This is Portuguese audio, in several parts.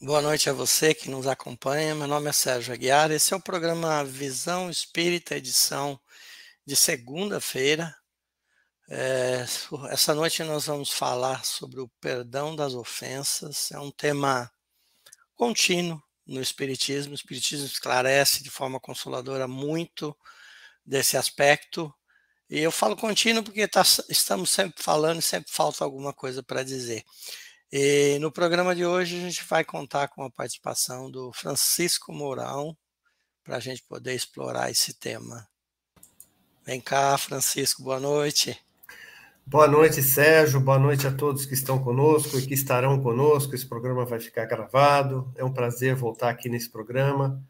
Boa noite a você que nos acompanha. Meu nome é Sérgio Aguiar. Esse é o programa Visão Espírita, edição de segunda-feira. É, essa noite nós vamos falar sobre o perdão das ofensas. É um tema contínuo no Espiritismo. O Espiritismo esclarece de forma consoladora muito desse aspecto. E eu falo contínuo porque tá, estamos sempre falando e sempre falta alguma coisa para dizer. E no programa de hoje a gente vai contar com a participação do Francisco Mourão para a gente poder explorar esse tema. Vem cá, Francisco, boa noite. Boa noite, Sérgio. Boa noite a todos que estão conosco e que estarão conosco. Esse programa vai ficar gravado. É um prazer voltar aqui nesse programa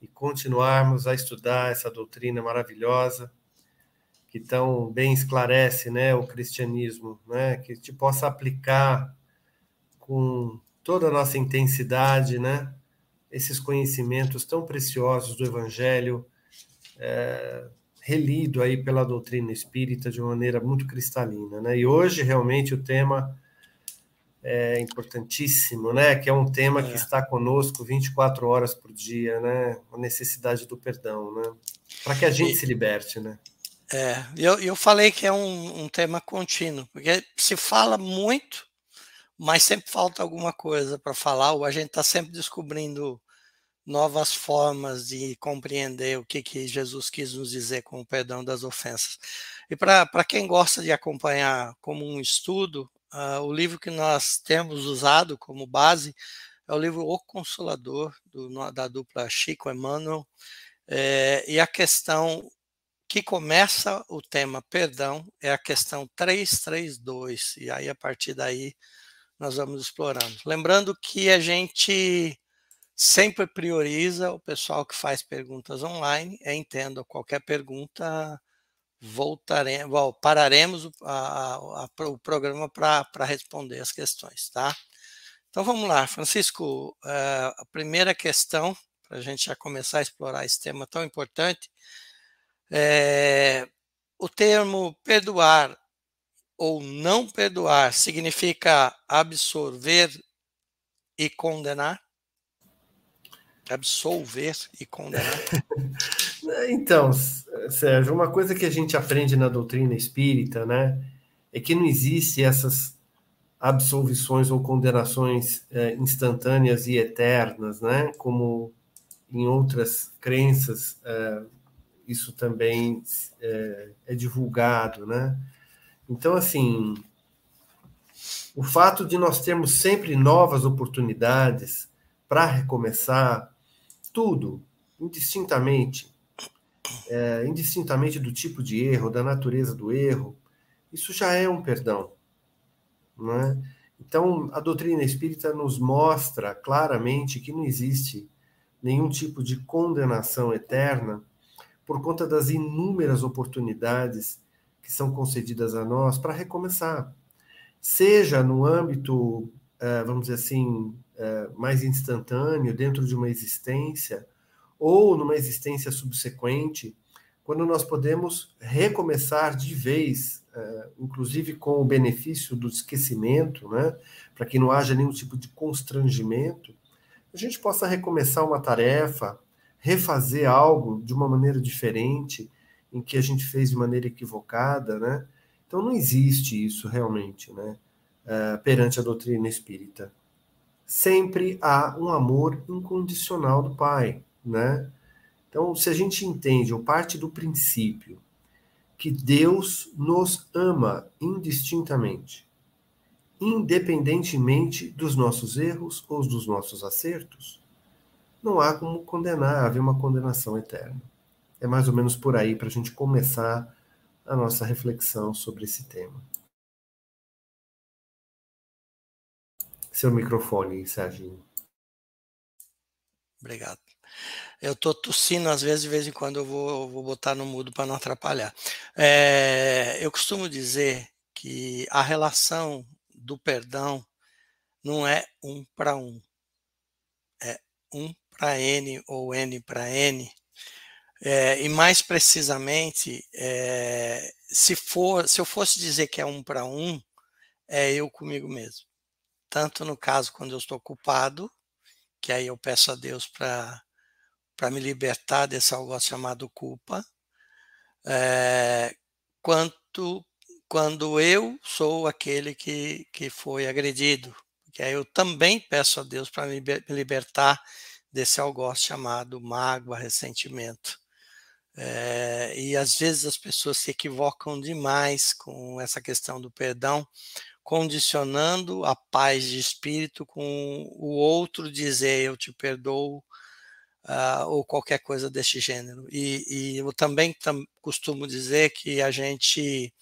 e continuarmos a estudar essa doutrina maravilhosa que tão bem esclarece, né, o cristianismo, né, que te possa aplicar com toda a nossa intensidade, né? Esses conhecimentos tão preciosos do Evangelho, é, relido aí pela doutrina espírita de uma maneira muito cristalina, né? E hoje realmente o tema é importantíssimo, né? Que é um tema é. que está conosco 24 horas por dia, né? A necessidade do perdão, né? Para que a gente e, se liberte, né? É, eu, eu falei que é um, um tema contínuo, porque se fala muito mas sempre falta alguma coisa para falar, ou a gente está sempre descobrindo novas formas de compreender o que, que Jesus quis nos dizer com o perdão das ofensas. E para quem gosta de acompanhar como um estudo, uh, o livro que nós temos usado como base é o livro O Consolador, do, da dupla Chico Emmanuel, é, e a questão que começa o tema perdão é a questão 332, e aí a partir daí nós vamos explorando. Lembrando que a gente sempre prioriza o pessoal que faz perguntas online. É, entendo, qualquer pergunta, voltaremos, well, pararemos o, a, a, o programa para responder as questões, tá? Então vamos lá, Francisco. Uh, a primeira questão, para a gente já começar a explorar esse tema tão importante, é, o termo perdoar ou não perdoar significa absorver e condenar? Absolver e condenar? então, Sérgio, uma coisa que a gente aprende na doutrina espírita, né, é que não existe essas absolvições ou condenações é, instantâneas e eternas, né, como em outras crenças é, isso também é, é divulgado, né? Então, assim, o fato de nós termos sempre novas oportunidades para recomeçar tudo, indistintamente, é, indistintamente do tipo de erro, da natureza do erro, isso já é um perdão. É? Então, a doutrina espírita nos mostra claramente que não existe nenhum tipo de condenação eterna por conta das inúmeras oportunidades que são concedidas a nós para recomeçar. Seja no âmbito, eh, vamos dizer assim, eh, mais instantâneo, dentro de uma existência, ou numa existência subsequente, quando nós podemos recomeçar de vez, eh, inclusive com o benefício do esquecimento, né, para que não haja nenhum tipo de constrangimento, a gente possa recomeçar uma tarefa, refazer algo de uma maneira diferente, em que a gente fez de maneira equivocada, né? Então não existe isso realmente, né? Uh, perante a doutrina espírita. Sempre há um amor incondicional do Pai, né? Então, se a gente entende ou parte do princípio que Deus nos ama indistintamente, independentemente dos nossos erros ou dos nossos acertos, não há como condenar, haver uma condenação eterna. É mais ou menos por aí para a gente começar a nossa reflexão sobre esse tema. Seu microfone, Serginho. Obrigado. Eu estou tossindo, às vezes, de vez em quando eu vou, vou botar no mudo para não atrapalhar. É, eu costumo dizer que a relação do perdão não é um para um, é um para N ou N para N, é, e mais precisamente, é, se, for, se eu fosse dizer que é um para um, é eu comigo mesmo. Tanto no caso quando eu estou culpado que aí eu peço a Deus para me libertar desse algo chamado culpa, é, quanto quando eu sou aquele que, que foi agredido. Que aí eu também peço a Deus para me libertar desse algoz chamado mágoa, ressentimento. É, e às vezes as pessoas se equivocam demais com essa questão do perdão, condicionando a paz de espírito com o outro dizer eu te perdoo uh, ou qualquer coisa deste gênero. E, e eu também tam, costumo dizer que a gente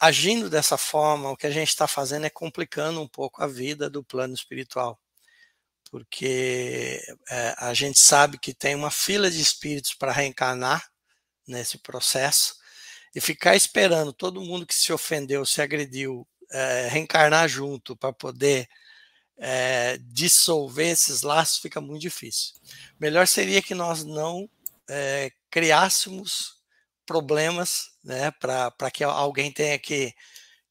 agindo dessa forma, o que a gente está fazendo é complicando um pouco a vida do plano espiritual, porque é, a gente sabe que tem uma fila de espíritos para reencarnar nesse processo e ficar esperando todo mundo que se ofendeu, se agrediu, é, reencarnar junto para poder é, dissolver esses laços fica muito difícil. Melhor seria que nós não é, criássemos problemas, né, para que alguém tenha que,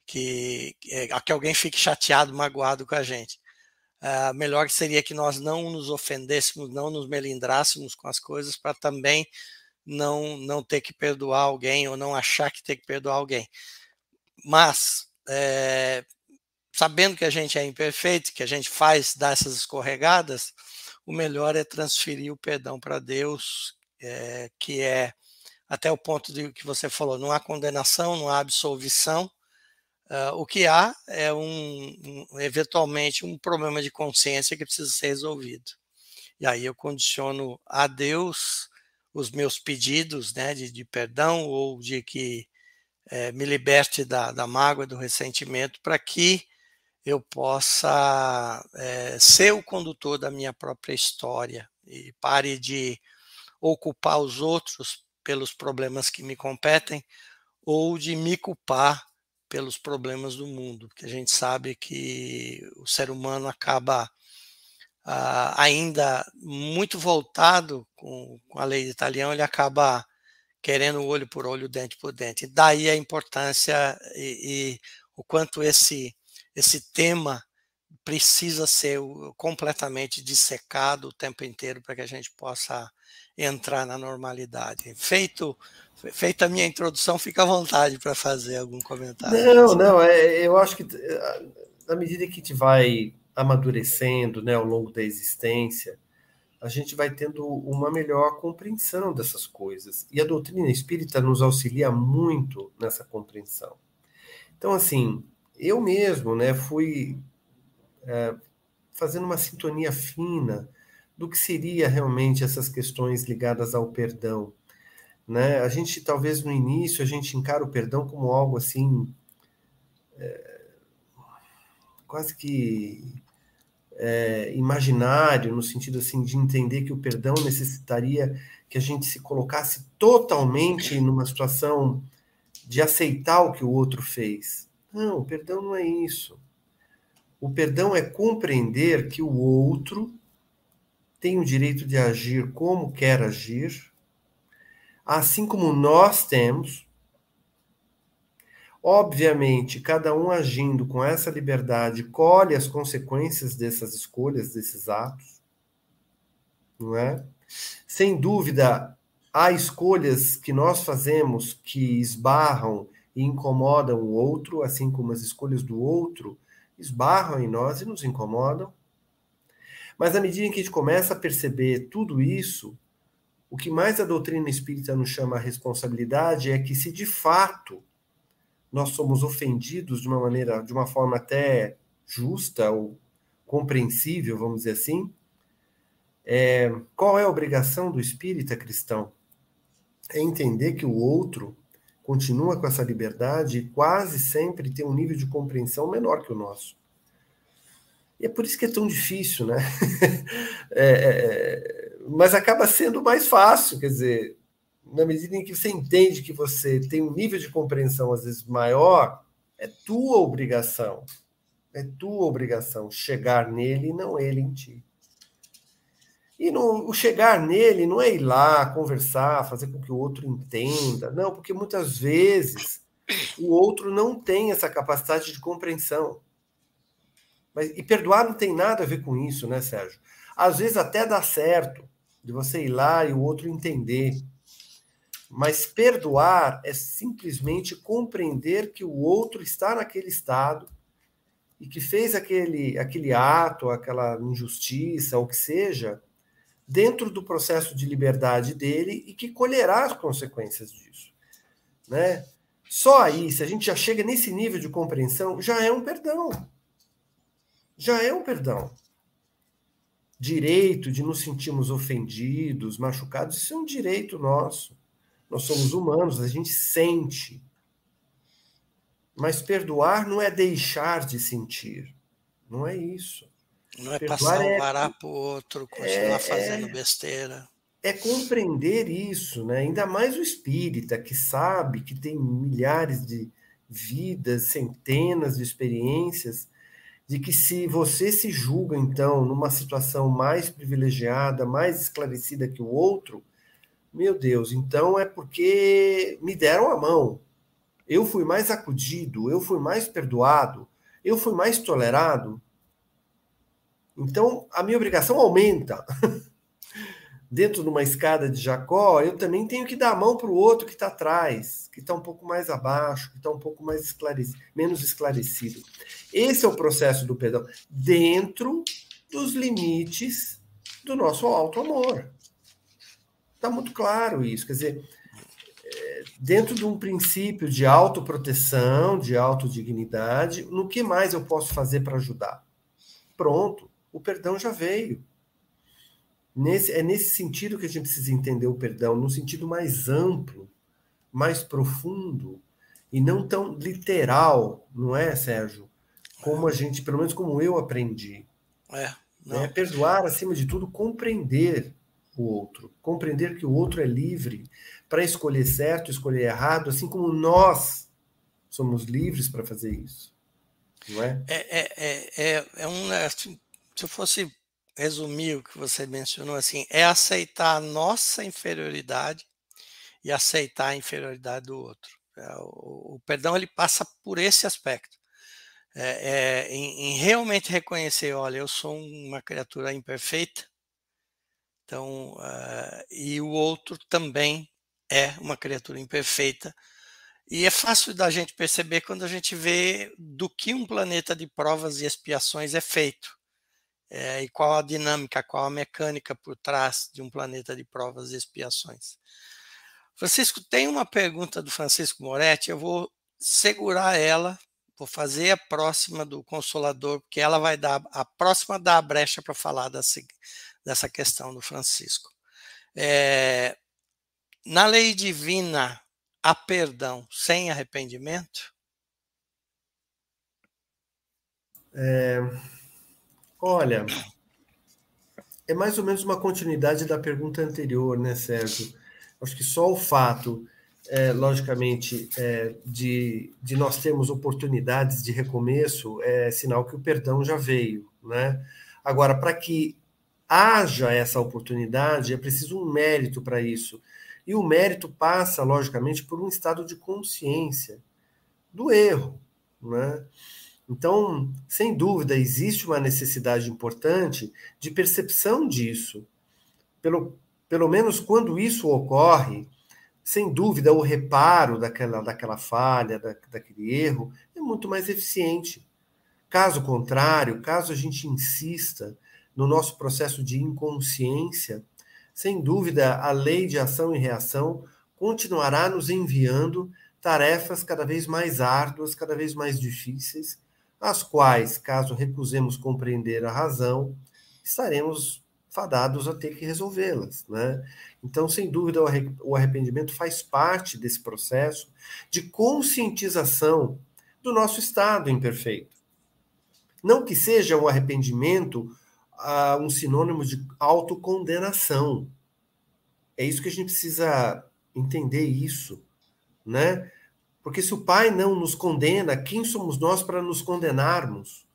que, é, que alguém fique chateado, magoado com a gente. Uh, melhor seria que nós não nos ofendêssemos, não nos melindrássemos com as coisas para também não não ter que perdoar alguém ou não achar que tem que perdoar alguém. Mas é, sabendo que a gente é imperfeito, que a gente faz dessas escorregadas, o melhor é transferir o perdão para Deus, é, que é até o ponto de que você falou, não há condenação, não há absolvição. Uh, o que há é um, um, eventualmente um problema de consciência que precisa ser resolvido. E aí eu condiciono a Deus os meus pedidos né, de, de perdão ou de que é, me liberte da, da mágoa, do ressentimento, para que eu possa é, ser o condutor da minha própria história e pare de ocupar os outros pelos problemas que me competem ou de me culpar pelos problemas do mundo, porque a gente sabe que o ser humano acaba ah, ainda muito voltado com, com, a lei de Italião, ele acaba querendo olho por olho, dente por dente. Daí a importância e, e o quanto esse, esse tema precisa ser completamente dissecado o tempo inteiro para que a gente possa entrar na normalidade. Feito, feita a minha introdução, fica à vontade para fazer algum comentário. Não, não, é, eu acho que eh, na medida que a gente vai amadurecendo né, ao longo da existência, a gente vai tendo uma melhor compreensão dessas coisas. E a doutrina espírita nos auxilia muito nessa compreensão. Então, assim, eu mesmo né, fui é, fazendo uma sintonia fina do que seria realmente essas questões ligadas ao perdão. Né? A gente, talvez no início, a gente encara o perdão como algo assim, é, quase que é, imaginário, no sentido assim de entender que o perdão necessitaria que a gente se colocasse totalmente numa situação de aceitar o que o outro fez. Não, o perdão não é isso. O perdão é compreender que o outro tem o direito de agir como quer agir, assim como nós temos. Obviamente, cada um agindo com essa liberdade colhe as consequências dessas escolhas, desses atos, não é? Sem dúvida, há escolhas que nós fazemos que esbarram e incomodam o outro, assim como as escolhas do outro esbarram em nós e nos incomodam. Mas à medida em que a gente começa a perceber tudo isso, o que mais a doutrina espírita nos chama a responsabilidade é que se de fato nós somos ofendidos de uma maneira, de uma forma até justa ou compreensível, vamos dizer assim, é, qual é a obrigação do espírita cristão? É entender que o outro continua com essa liberdade e quase sempre tem um nível de compreensão menor que o nosso. E é por isso que é tão difícil, né? É, é, é, mas acaba sendo mais fácil, quer dizer, na medida em que você entende que você tem um nível de compreensão às vezes maior, é tua obrigação, é tua obrigação chegar nele e não ele em ti. E no, o chegar nele não é ir lá conversar, fazer com que o outro entenda, não, porque muitas vezes o outro não tem essa capacidade de compreensão. Mas, e perdoar não tem nada a ver com isso, né, Sérgio? Às vezes até dá certo de você ir lá e o outro entender. Mas perdoar é simplesmente compreender que o outro está naquele estado e que fez aquele, aquele ato, aquela injustiça, ou que seja, dentro do processo de liberdade dele e que colherá as consequências disso. Né? Só aí, se a gente já chega nesse nível de compreensão, já é um perdão. Já é um perdão. Direito de nos sentirmos ofendidos, machucados, isso é um direito nosso. Nós somos humanos, a gente sente. Mas perdoar não é deixar de sentir. Não é isso. Não é passar vará é, para o outro, continuar é, fazendo é, besteira. É compreender isso, né? ainda mais o espírita, que sabe que tem milhares de vidas, centenas de experiências, de que se você se julga, então, numa situação mais privilegiada, mais esclarecida que o outro, meu Deus, então é porque me deram a mão. Eu fui mais acudido, eu fui mais perdoado, eu fui mais tolerado. Então, a minha obrigação aumenta. Dentro de uma escada de Jacó, eu também tenho que dar a mão para o outro que está atrás, que está um pouco mais abaixo, que está um pouco mais esclarecido, menos esclarecido. Esse é o processo do perdão, dentro dos limites do nosso alto amor. Está muito claro isso. Quer dizer, é, dentro de um princípio de autoproteção, de autodignidade, no que mais eu posso fazer para ajudar? Pronto, o perdão já veio. Nesse, é nesse sentido que a gente precisa entender o perdão, no sentido mais amplo, mais profundo, e não tão literal, não é, Sérgio? Como a gente, pelo menos como eu aprendi. É, é perdoar, acima de tudo, compreender o outro, compreender que o outro é livre para escolher certo, escolher errado, assim como nós somos livres para fazer isso. Não é? É, é, é, é, é um, é, assim, se eu fosse resumir o que você mencionou, assim, é aceitar a nossa inferioridade e aceitar a inferioridade do outro. É, o, perdão ele passa por esse aspecto. É, é, em, em, realmente reconhecer, olha, eu sou uma criatura imperfeita, então, uh, e o outro também é uma criatura imperfeita. E é fácil da gente perceber quando a gente vê do que um planeta de provas e expiações é feito. É, e qual a dinâmica, qual a mecânica por trás de um planeta de provas e expiações. Francisco, tem uma pergunta do Francisco Moretti, eu vou segurar ela, vou fazer a próxima do Consolador, porque ela vai dar, a próxima dá a brecha para falar da, dessa questão do Francisco. É, na lei divina, há perdão sem arrependimento? É, olha, é mais ou menos uma continuidade da pergunta anterior, né, Sérgio? Acho que só o fato, é, logicamente, é, de, de nós termos oportunidades de recomeço é sinal que o perdão já veio, né? Agora, para que haja essa oportunidade, é preciso um mérito para isso. E o mérito passa, logicamente, por um estado de consciência do erro. Né? Então, sem dúvida, existe uma necessidade importante de percepção disso. Pelo, pelo menos quando isso ocorre, sem dúvida, o reparo daquela, daquela falha, da, daquele erro, é muito mais eficiente. Caso contrário, caso a gente insista no nosso processo de inconsciência, sem dúvida, a lei de ação e reação continuará nos enviando tarefas cada vez mais árduas, cada vez mais difíceis, as quais, caso recusemos compreender a razão, estaremos fadados a ter que resolvê-las, né? Então, sem dúvida, o arrependimento faz parte desse processo de conscientização do nosso estado imperfeito. Não que seja um arrependimento uh, um sinônimo de autocondenação. É isso que a gente precisa entender isso, né? Porque se o Pai não nos condena, quem somos nós para nos condenarmos?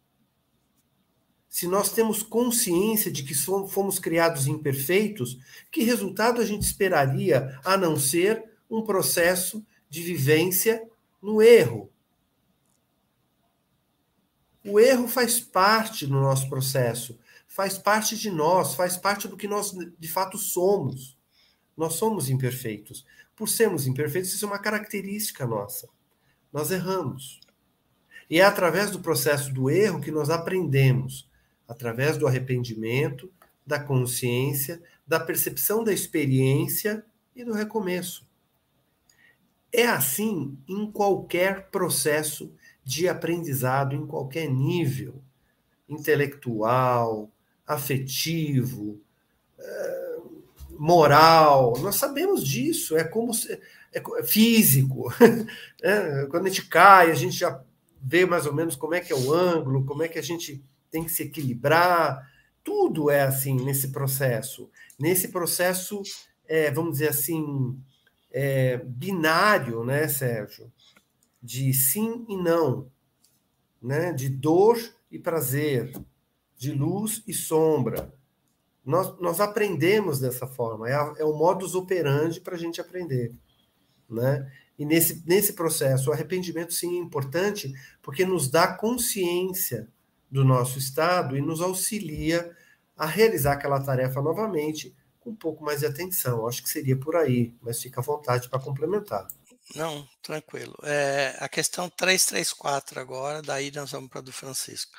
Se nós temos consciência de que fomos criados imperfeitos, que resultado a gente esperaria a não ser um processo de vivência no erro? O erro faz parte do nosso processo faz parte de nós, faz parte do que nós de fato somos. Nós somos imperfeitos. Por sermos imperfeitos, isso é uma característica nossa. Nós erramos. E é através do processo do erro que nós aprendemos, através do arrependimento, da consciência, da percepção da experiência e do recomeço. É assim em qualquer processo de aprendizado, em qualquer nível intelectual, afetivo, eh, moral. Nós sabemos disso. É como se, é físico. É, quando a gente cai, a gente já vê mais ou menos como é que é o ângulo, como é que a gente tem que se equilibrar. Tudo é assim nesse processo. Nesse processo, é, vamos dizer assim, é, binário, né, Sérgio? De sim e não, né? de dor e prazer, de luz e sombra. Nós, nós aprendemos dessa forma, é, a, é o modus operandi para a gente aprender. Né? E nesse, nesse processo, o arrependimento sim é importante, porque nos dá consciência do nosso estado e nos auxilia a realizar aquela tarefa novamente com um pouco mais de atenção. Acho que seria por aí, mas fica à vontade para complementar. Não, tranquilo. É, a questão 334 agora, daí nós vamos para a do Francisco.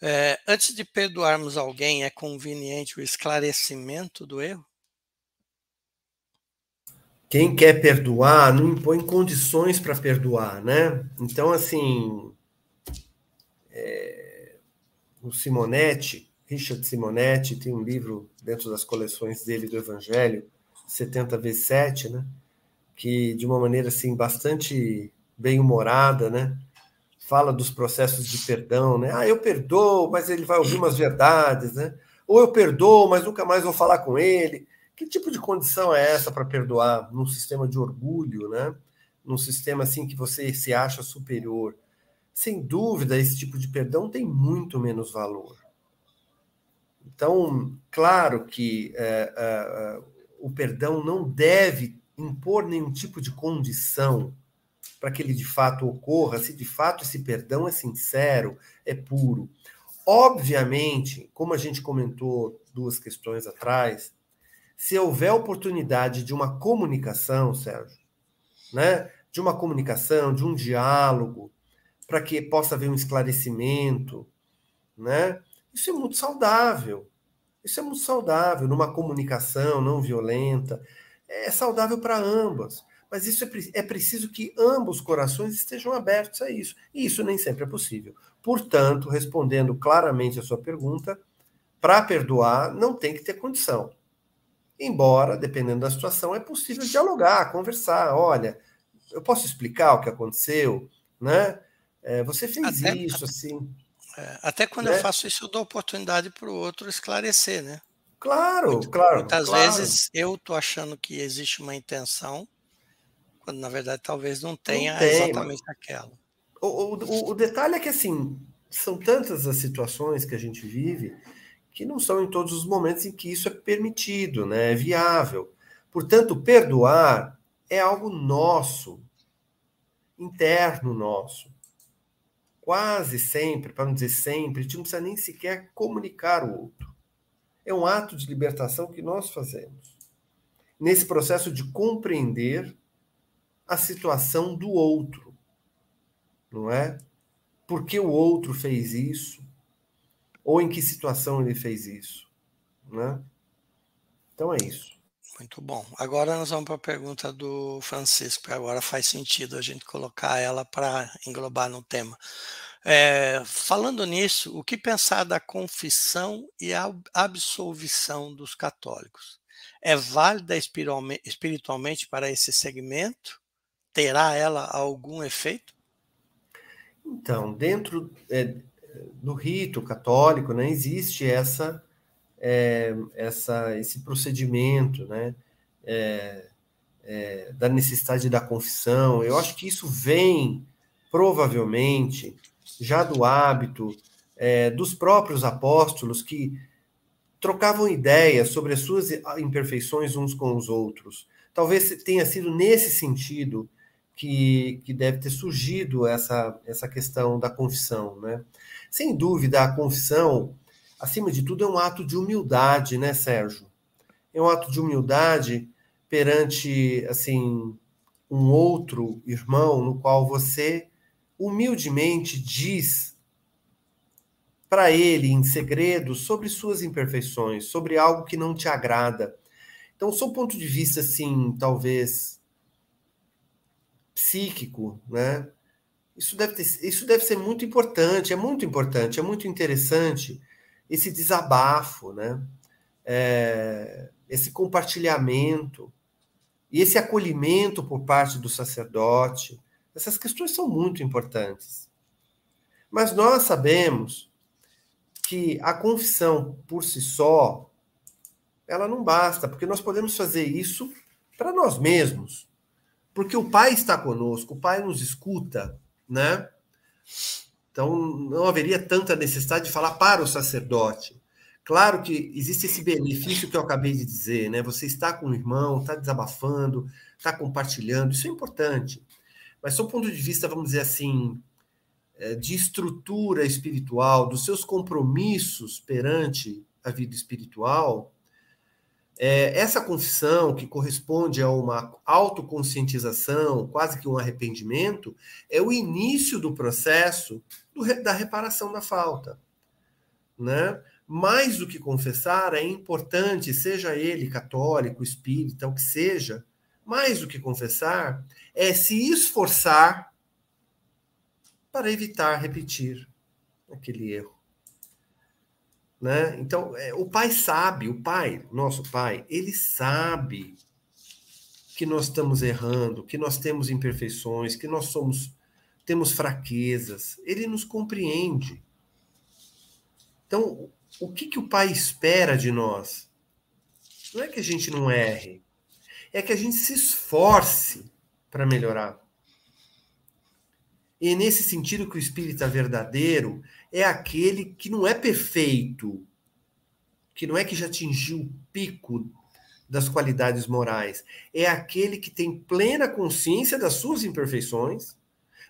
É, antes de perdoarmos alguém, é conveniente o esclarecimento do erro? Quem quer perdoar não impõe condições para perdoar, né? Então, assim, é, o Simonetti, Richard Simonetti, tem um livro dentro das coleções dele do Evangelho, 70 vezes 7, né? Que de uma maneira assim bastante bem humorada, né? Fala dos processos de perdão, né? Ah, eu perdoo, mas ele vai ouvir umas verdades, né? Ou eu perdoo, mas nunca mais vou falar com ele. Que tipo de condição é essa para perdoar num sistema de orgulho, né? Num sistema assim que você se acha superior? Sem dúvida, esse tipo de perdão tem muito menos valor. Então, claro que é, é, o perdão não deve impor nenhum tipo de condição para que ele de fato ocorra, se de fato esse perdão é sincero, é puro. Obviamente, como a gente comentou duas questões atrás, se houver oportunidade de uma comunicação, Sérgio, né, de uma comunicação, de um diálogo, para que possa haver um esclarecimento, né? Isso é muito saudável. Isso é muito saudável numa comunicação não violenta. É saudável para ambas. Mas isso é, é preciso que ambos os corações estejam abertos a isso. E isso nem sempre é possível. Portanto, respondendo claramente a sua pergunta, para perdoar não tem que ter condição. Embora, dependendo da situação, é possível dialogar, conversar. Olha, eu posso explicar o que aconteceu, né? É, você fez até, isso, assim. É, até quando né? eu faço isso, eu dou oportunidade para o outro esclarecer, né? Claro, Muito, claro. Muitas claro. vezes eu tô achando que existe uma intenção, quando na verdade talvez não tenha não tem, exatamente mas... aquela. O, o, o detalhe é que assim são tantas as situações que a gente vive que não são em todos os momentos em que isso é permitido, né? É viável. Portanto, perdoar é algo nosso, interno nosso quase sempre, para não dizer sempre, a gente não precisa nem sequer comunicar o outro. É um ato de libertação que nós fazemos. Nesse processo de compreender a situação do outro, não é? Por que o outro fez isso? Ou em que situação ele fez isso? Né? Então é isso. Muito bom. Agora nós vamos para a pergunta do Francisco, agora faz sentido a gente colocar ela para englobar no tema. É, falando nisso, o que pensar da confissão e a absolvição dos católicos? É válida espiritualmente para esse segmento? Terá ela algum efeito? Então, dentro é, do rito católico, né, existe essa é, essa, esse procedimento, né? É, é, da necessidade da confissão. Eu acho que isso vem provavelmente já do hábito é, dos próprios apóstolos que trocavam ideias sobre as suas imperfeições uns com os outros. Talvez tenha sido nesse sentido que, que deve ter surgido essa, essa questão da confissão. Né? Sem dúvida, a confissão acima de tudo, é um ato de humildade, né, Sérgio? É um ato de humildade perante, assim, um outro irmão no qual você humildemente diz para ele em segredo sobre suas imperfeições, sobre algo que não te agrada. Então, sob ponto de vista, assim, talvez psíquico, né? Isso deve, ter, isso deve ser muito importante, é muito importante, é muito interessante esse desabafo, né? É, esse compartilhamento e esse acolhimento por parte do sacerdote. Essas questões são muito importantes. Mas nós sabemos que a confissão por si só ela não basta, porque nós podemos fazer isso para nós mesmos. Porque o Pai está conosco, o Pai nos escuta, né? Então, não haveria tanta necessidade de falar para o sacerdote. Claro que existe esse benefício que eu acabei de dizer, né? Você está com o irmão, está desabafando, está compartilhando, isso é importante. Mas, do ponto de vista, vamos dizer assim, é, de estrutura espiritual, dos seus compromissos perante a vida espiritual, é, essa confissão, que corresponde a uma autoconscientização, quase que um arrependimento, é o início do processo do, da reparação da falta. Né? Mais do que confessar, é importante, seja ele católico, espírita, o que seja, mais do que confessar, é se esforçar para evitar repetir aquele erro. Né? Então, é, o pai sabe, o pai, nosso pai, ele sabe que nós estamos errando, que nós temos imperfeições, que nós somos temos fraquezas. Ele nos compreende. Então, o que, que o pai espera de nós? Não é que a gente não erre, é que a gente se esforce para melhorar. E nesse sentido que o espírita verdadeiro é aquele que não é perfeito, que não é que já atingiu o pico das qualidades morais, é aquele que tem plena consciência das suas imperfeições,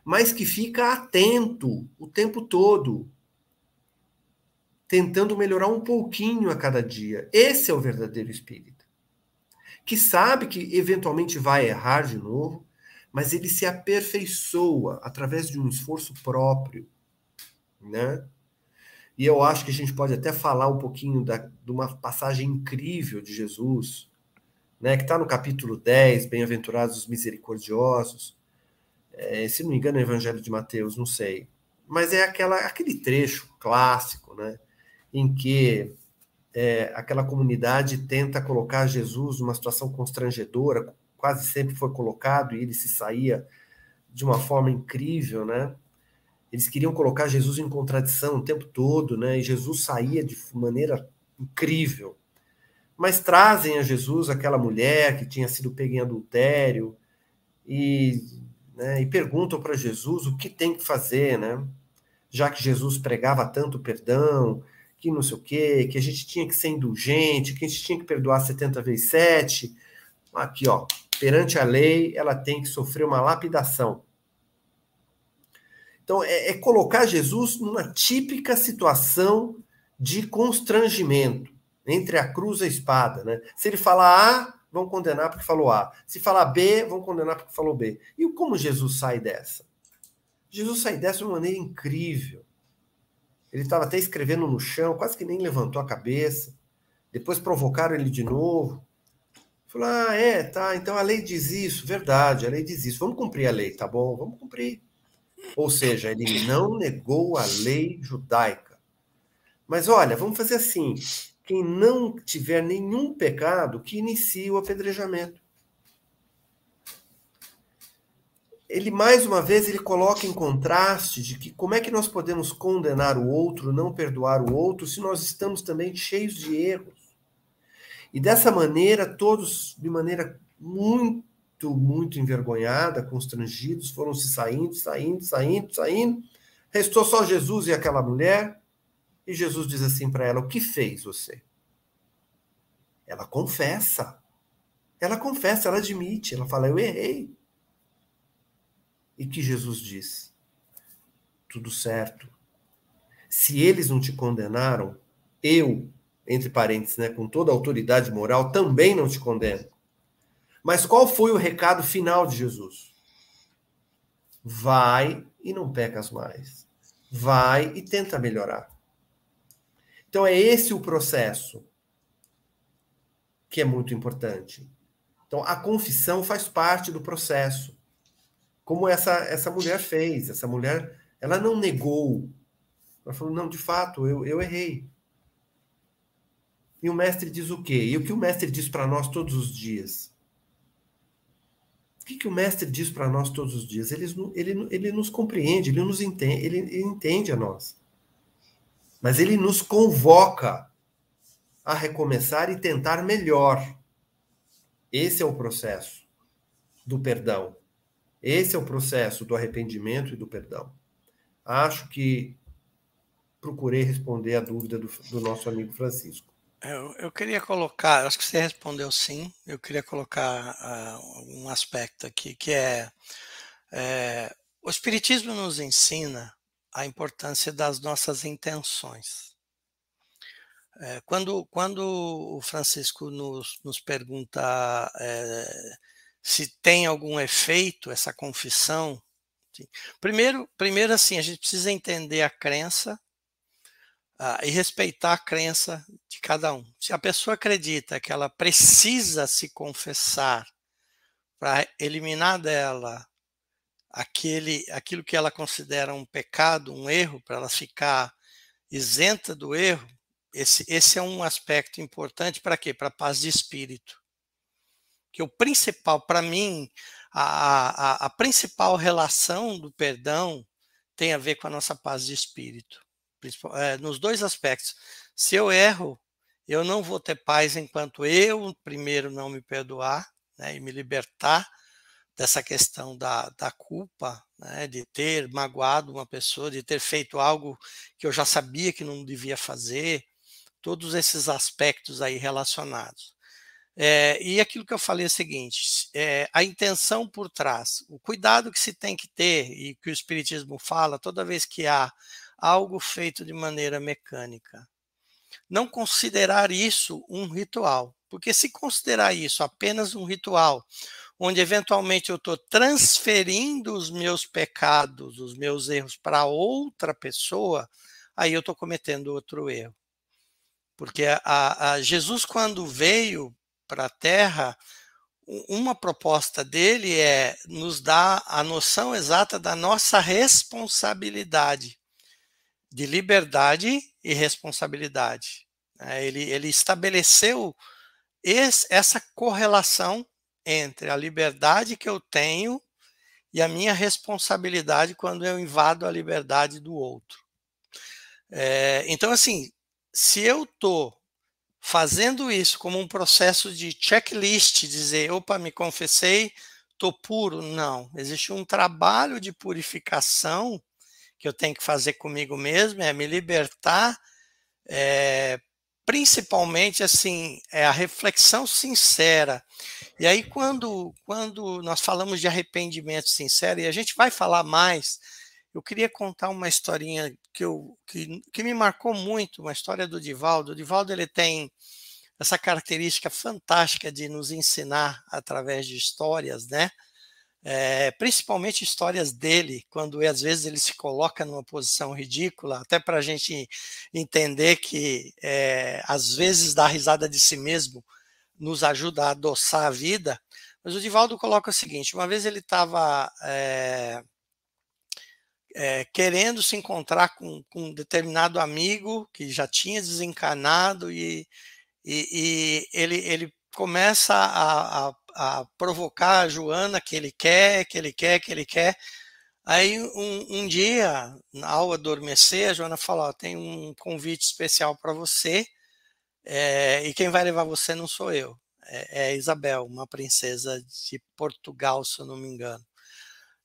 mas que fica atento o tempo todo, tentando melhorar um pouquinho a cada dia. Esse é o verdadeiro espírita, que sabe que eventualmente vai errar de novo, mas ele se aperfeiçoa através de um esforço próprio, né? E eu acho que a gente pode até falar um pouquinho da, de uma passagem incrível de Jesus, né, que está no capítulo 10, Bem-aventurados os misericordiosos. É, se não me engano, é o Evangelho de Mateus, não sei. Mas é aquela, aquele trecho clássico, né, em que é, aquela comunidade tenta colocar Jesus numa situação constrangedora, quase sempre foi colocado e ele se saía de uma forma incrível, né? Eles queriam colocar Jesus em contradição o tempo todo, né? E Jesus saía de maneira incrível. Mas trazem a Jesus aquela mulher que tinha sido pega em adultério e, né, e perguntam para Jesus o que tem que fazer, né? Já que Jesus pregava tanto perdão, que não sei o quê, que a gente tinha que ser indulgente, que a gente tinha que perdoar 70 vezes 7. Aqui, ó, perante a lei, ela tem que sofrer uma lapidação. Então, é, é colocar Jesus numa típica situação de constrangimento entre a cruz e a espada. Né? Se ele falar A, vão condenar porque falou A. Se falar B, vão condenar porque falou B. E como Jesus sai dessa? Jesus sai dessa de uma maneira incrível. Ele estava até escrevendo no chão, quase que nem levantou a cabeça. Depois provocaram ele de novo. Falou: ah, é, tá, então a lei diz isso, verdade, a lei diz isso, vamos cumprir a lei, tá bom, vamos cumprir. Ou seja, ele não negou a lei judaica. Mas olha, vamos fazer assim: quem não tiver nenhum pecado, que inicie o apedrejamento. Ele mais uma vez ele coloca em contraste de que como é que nós podemos condenar o outro, não perdoar o outro, se nós estamos também cheios de erros. E dessa maneira, todos, de maneira muito, muito envergonhada, constrangidos, foram se saindo, saindo, saindo, saindo. Restou só Jesus e aquela mulher. E Jesus diz assim para ela: O que fez você? Ela confessa. Ela confessa, ela admite. Ela fala: Eu errei. E que Jesus diz: Tudo certo. Se eles não te condenaram, eu, entre parênteses, né, com toda a autoridade moral, também não te condeno. Mas qual foi o recado final de Jesus? Vai e não pecas mais. Vai e tenta melhorar. Então é esse o processo que é muito importante. Então a confissão faz parte do processo. Como essa essa mulher fez, essa mulher, ela não negou. Ela falou: "Não, de fato, eu eu errei". E o mestre diz o quê? E o que o mestre diz para nós todos os dias? Que, que o mestre diz para nós todos os dias? Ele, ele, ele nos compreende, ele nos entende, ele, ele entende a nós. Mas ele nos convoca a recomeçar e tentar melhor. Esse é o processo do perdão. Esse é o processo do arrependimento e do perdão. Acho que procurei responder a dúvida do, do nosso amigo Francisco. Eu, eu, queria colocar, acho que você respondeu sim, eu queria colocar uh, um aspecto aqui, que é, é, o Espiritismo nos ensina a importância das nossas intenções. É, quando, quando o Francisco nos, nos pergunta é, se tem algum efeito essa confissão, primeiro, primeiro assim, a gente precisa entender a crença uh, e respeitar a crença de cada um. Se a pessoa acredita que ela precisa se confessar para eliminar dela aquele, aquilo que ela considera um pecado, um erro, para ela ficar isenta do erro, esse, esse é um aspecto importante para quê? Para a paz de espírito. Que o principal, para mim, a, a, a principal relação do perdão tem a ver com a nossa paz de espírito é, nos dois aspectos. Se eu erro, eu não vou ter paz enquanto eu, primeiro, não me perdoar né, e me libertar dessa questão da, da culpa, né, de ter magoado uma pessoa, de ter feito algo que eu já sabia que não devia fazer, todos esses aspectos aí relacionados. É, e aquilo que eu falei é o seguinte: é, a intenção por trás, o cuidado que se tem que ter, e que o Espiritismo fala, toda vez que há algo feito de maneira mecânica. Não considerar isso um ritual, porque se considerar isso apenas um ritual, onde eventualmente eu estou transferindo os meus pecados, os meus erros para outra pessoa, aí eu estou cometendo outro erro. Porque a, a Jesus, quando veio para a Terra, uma proposta dele é nos dar a noção exata da nossa responsabilidade de liberdade e responsabilidade. Né? Ele, ele estabeleceu esse, essa correlação entre a liberdade que eu tenho e a minha responsabilidade quando eu invado a liberdade do outro. É, então, assim, se eu estou fazendo isso como um processo de checklist, dizer, opa, me confessei, estou puro, não. Existe um trabalho de purificação que eu tenho que fazer comigo mesmo é me libertar, é, principalmente assim, é a reflexão sincera. E aí, quando, quando nós falamos de arrependimento sincero, e a gente vai falar mais, eu queria contar uma historinha que, eu, que, que me marcou muito, uma história do Divaldo. O Divaldo ele tem essa característica fantástica de nos ensinar através de histórias, né? É, principalmente histórias dele, quando às vezes ele se coloca numa posição ridícula, até para a gente entender que é, às vezes dar risada de si mesmo nos ajuda a adoçar a vida. Mas o Divaldo coloca o seguinte: uma vez ele estava é, querendo se encontrar com, com, um determinado amigo que já tinha desencarnado e, e, e ele, ele começa a, a a provocar a Joana que ele quer, que ele quer, que ele quer. Aí um, um dia, ao adormecer, a Joana falou: tem um convite especial para você é, e quem vai levar você não sou eu, é, é Isabel, uma princesa de Portugal, se eu não me engano.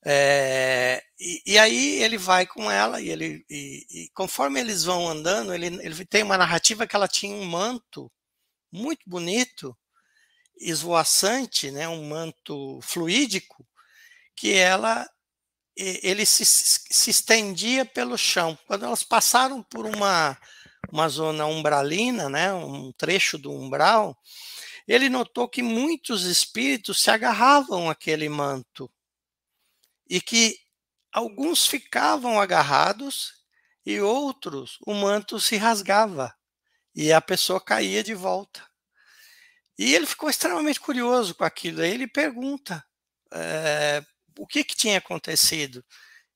É, e, e, aí ele vai com ela e ele e, e conforme eles vão andando, ele, ele tem uma narrativa que ela tinha um manto muito bonito esvoaçante, né, um manto fluídico, que ela ele se, se estendia pelo chão. Quando elas passaram por uma uma zona umbralina, né, um trecho do umbral, ele notou que muitos espíritos se agarravam àquele manto e que alguns ficavam agarrados e outros o manto se rasgava e a pessoa caía de volta. E ele ficou extremamente curioso com aquilo. Aí ele pergunta é, o que, que tinha acontecido.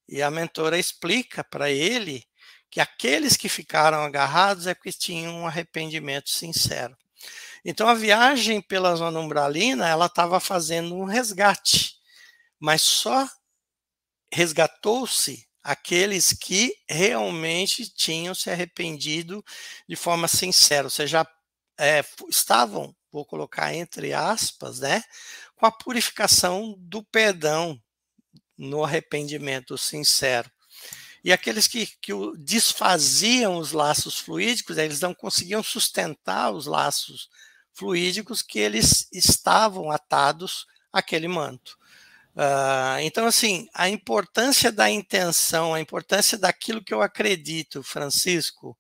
E a mentora explica para ele que aqueles que ficaram agarrados é que tinham um arrependimento sincero. Então a viagem pela zona umbralina, ela estava fazendo um resgate, mas só resgatou-se aqueles que realmente tinham se arrependido de forma sincera, ou seja, é, estavam, vou colocar entre aspas, né, com a purificação do perdão no arrependimento sincero. E aqueles que, que desfaziam os laços fluídicos, eles não conseguiam sustentar os laços fluídicos que eles estavam atados àquele manto. Uh, então, assim, a importância da intenção, a importância daquilo que eu acredito, Francisco,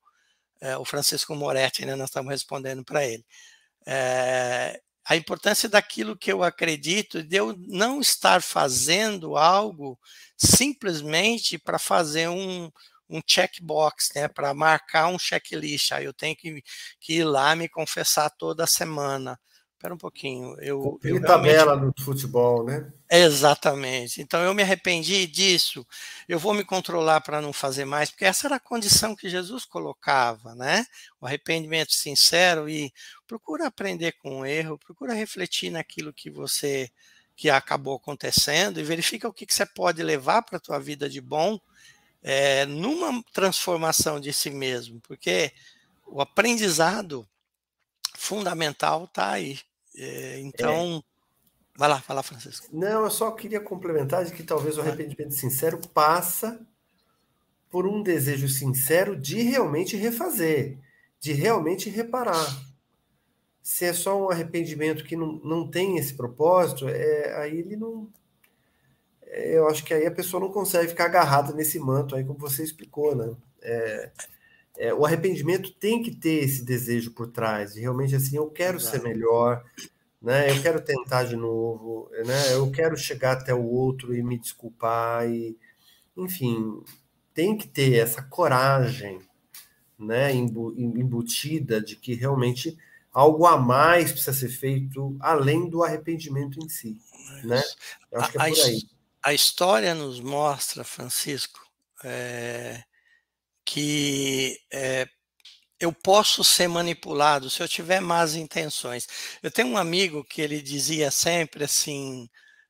é, o Francisco Moretti, né, nós estamos respondendo para ele, é, a importância daquilo que eu acredito, de eu não estar fazendo algo simplesmente para fazer um, um checkbox, né, para marcar um checklist. Aí eu tenho que, que, ir lá me confessar toda semana. Espera um pouquinho. Eu, eu tabela no futebol, né? Exatamente. Então eu me arrependi disso. Eu vou me controlar para não fazer mais, porque essa era a condição que Jesus colocava, né? O arrependimento sincero e procura aprender com o erro, procura refletir naquilo que você que acabou acontecendo e verifica o que, que você pode levar para a tua vida de bom é, numa transformação de si mesmo, porque o aprendizado fundamental está aí. É, então, é. vai lá, vai lá, Francisco. Não, eu só queria complementar de que talvez o arrependimento sincero passa por um desejo sincero de realmente refazer, de realmente reparar. Se é só um arrependimento que não, não tem esse propósito, é, aí ele não. É, eu acho que aí a pessoa não consegue ficar agarrada nesse manto aí, como você explicou, né? É, é, o arrependimento tem que ter esse desejo por trás, de realmente assim, eu quero Exato. ser melhor, né? Eu quero tentar de novo, né? Eu quero chegar até o outro e me desculpar e, enfim, tem que ter essa coragem, né? Embutida de que realmente algo a mais precisa ser feito além do arrependimento em si, né? Eu acho que é por aí. A história nos mostra, Francisco, é, que é, eu posso ser manipulado se eu tiver más intenções. Eu tenho um amigo que ele dizia sempre assim: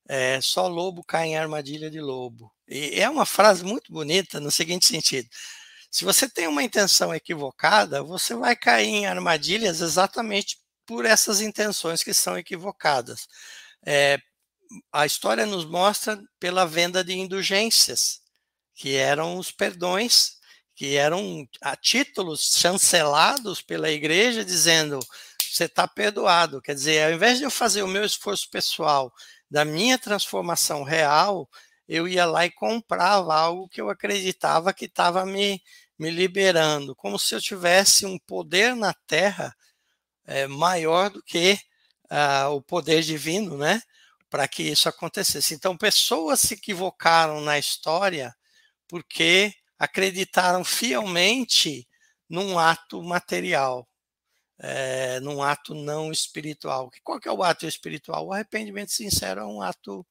é, só lobo cai em armadilha de lobo. E é uma frase muito bonita no seguinte sentido: se você tem uma intenção equivocada, você vai cair em armadilhas exatamente por essas intenções que são equivocadas. É, a história nos mostra pela venda de indulgências, que eram os perdões que eram a títulos chancelados pela igreja dizendo você está perdoado. Quer dizer, ao invés de eu fazer o meu esforço pessoal da minha transformação real, eu ia lá e comprava algo que eu acreditava que estava me, me liberando, como se eu tivesse um poder na terra é, maior do que uh, o poder divino, né? Para que isso acontecesse. Então, pessoas se equivocaram na história porque acreditaram fielmente num ato material, é, num ato não espiritual. Qual que é o ato espiritual? O arrependimento sincero é um ato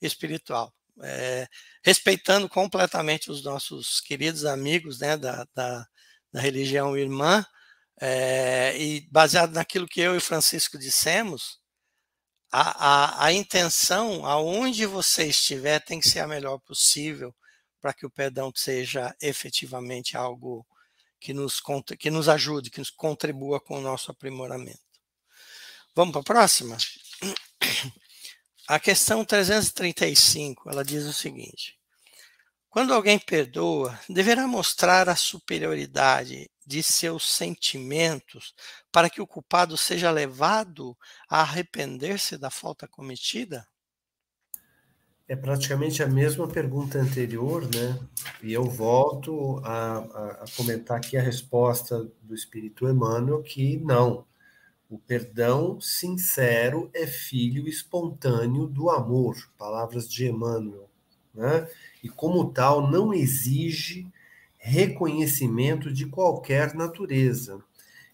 espiritual. É, respeitando completamente os nossos queridos amigos né, da, da, da religião irmã, é, e baseado naquilo que eu e Francisco dissemos, a, a, a intenção, aonde você estiver, tem que ser a melhor possível, para que o perdão seja efetivamente algo que nos, que nos ajude, que nos contribua com o nosso aprimoramento. Vamos para a próxima? A questão 335, ela diz o seguinte: Quando alguém perdoa, deverá mostrar a superioridade de seus sentimentos para que o culpado seja levado a arrepender-se da falta cometida? É praticamente a mesma pergunta anterior, né? E eu volto a, a, a comentar aqui a resposta do Espírito Emmanuel que não. O perdão sincero é filho espontâneo do amor, palavras de Emmanuel, né? E como tal não exige reconhecimento de qualquer natureza.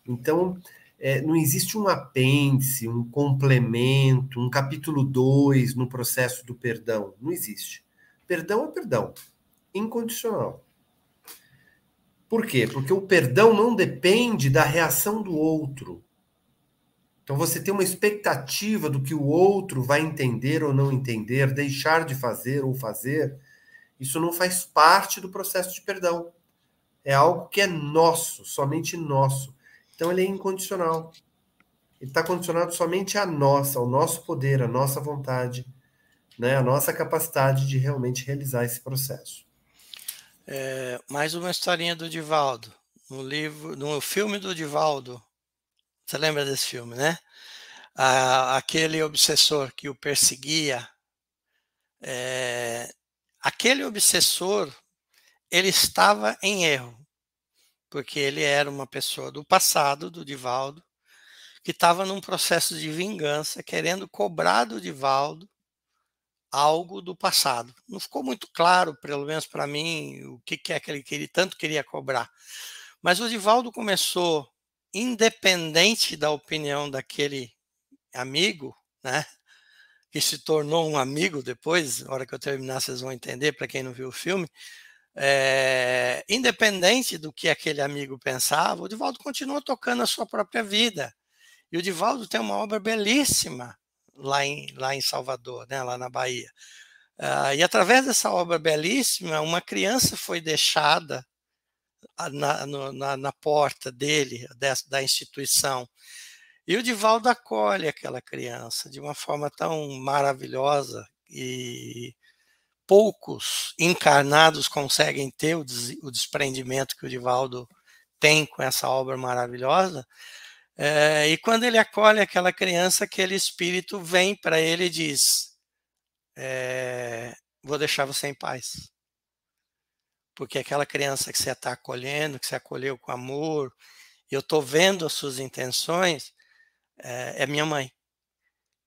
Então, é, não existe um apêndice, um complemento, um capítulo 2 no processo do perdão. Não existe. Perdão é perdão, incondicional. Por quê? Porque o perdão não depende da reação do outro. Então você tem uma expectativa do que o outro vai entender ou não entender, deixar de fazer ou fazer. Isso não faz parte do processo de perdão. É algo que é nosso, somente nosso. Então ele é incondicional. Ele está condicionado somente a nossa, ao nosso poder, à nossa vontade, né, a nossa capacidade de realmente realizar esse processo. É, mais uma historinha do Divaldo. No livro, no filme do Divaldo, você lembra desse filme, né? Ah, aquele obsessor que o perseguia, é, aquele obsessor, ele estava em erro porque ele era uma pessoa do passado, do Divaldo, que estava num processo de vingança, querendo cobrar do Divaldo algo do passado. Não ficou muito claro, pelo menos para mim, o que, que é que ele tanto queria cobrar. Mas o Divaldo começou, independente da opinião daquele amigo, né, que se tornou um amigo depois, na hora que eu terminar vocês vão entender, para quem não viu o filme, é, independente do que aquele amigo pensava, o Divaldo continua tocando a sua própria vida. E o Divaldo tem uma obra belíssima lá em, lá em Salvador, né, lá na Bahia. Uh, e através dessa obra belíssima, uma criança foi deixada na, no, na, na porta dele, dessa, da instituição. E o Divaldo acolhe aquela criança de uma forma tão maravilhosa e poucos encarnados conseguem ter o, des, o desprendimento que o Divaldo tem com essa obra maravilhosa. É, e quando ele acolhe aquela criança, aquele espírito vem para ele e diz: é, Vou deixar você em paz. Porque aquela criança que você está acolhendo, que você acolheu com amor, eu estou vendo as suas intenções, é, é minha mãe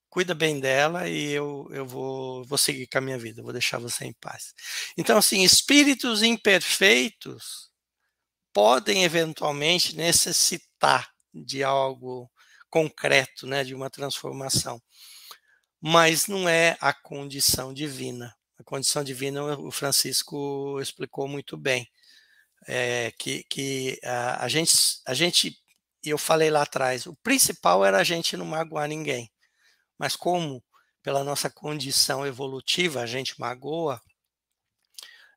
cuida bem dela e eu, eu vou, vou seguir com a minha vida, vou deixar você em paz. Então, assim, espíritos imperfeitos podem eventualmente necessitar de algo concreto, né, de uma transformação, mas não é a condição divina. A condição divina o Francisco explicou muito bem, é, que, que a, a gente, a gente, eu falei lá atrás, o principal era a gente não magoar ninguém. Mas como pela nossa condição evolutiva a gente magoa,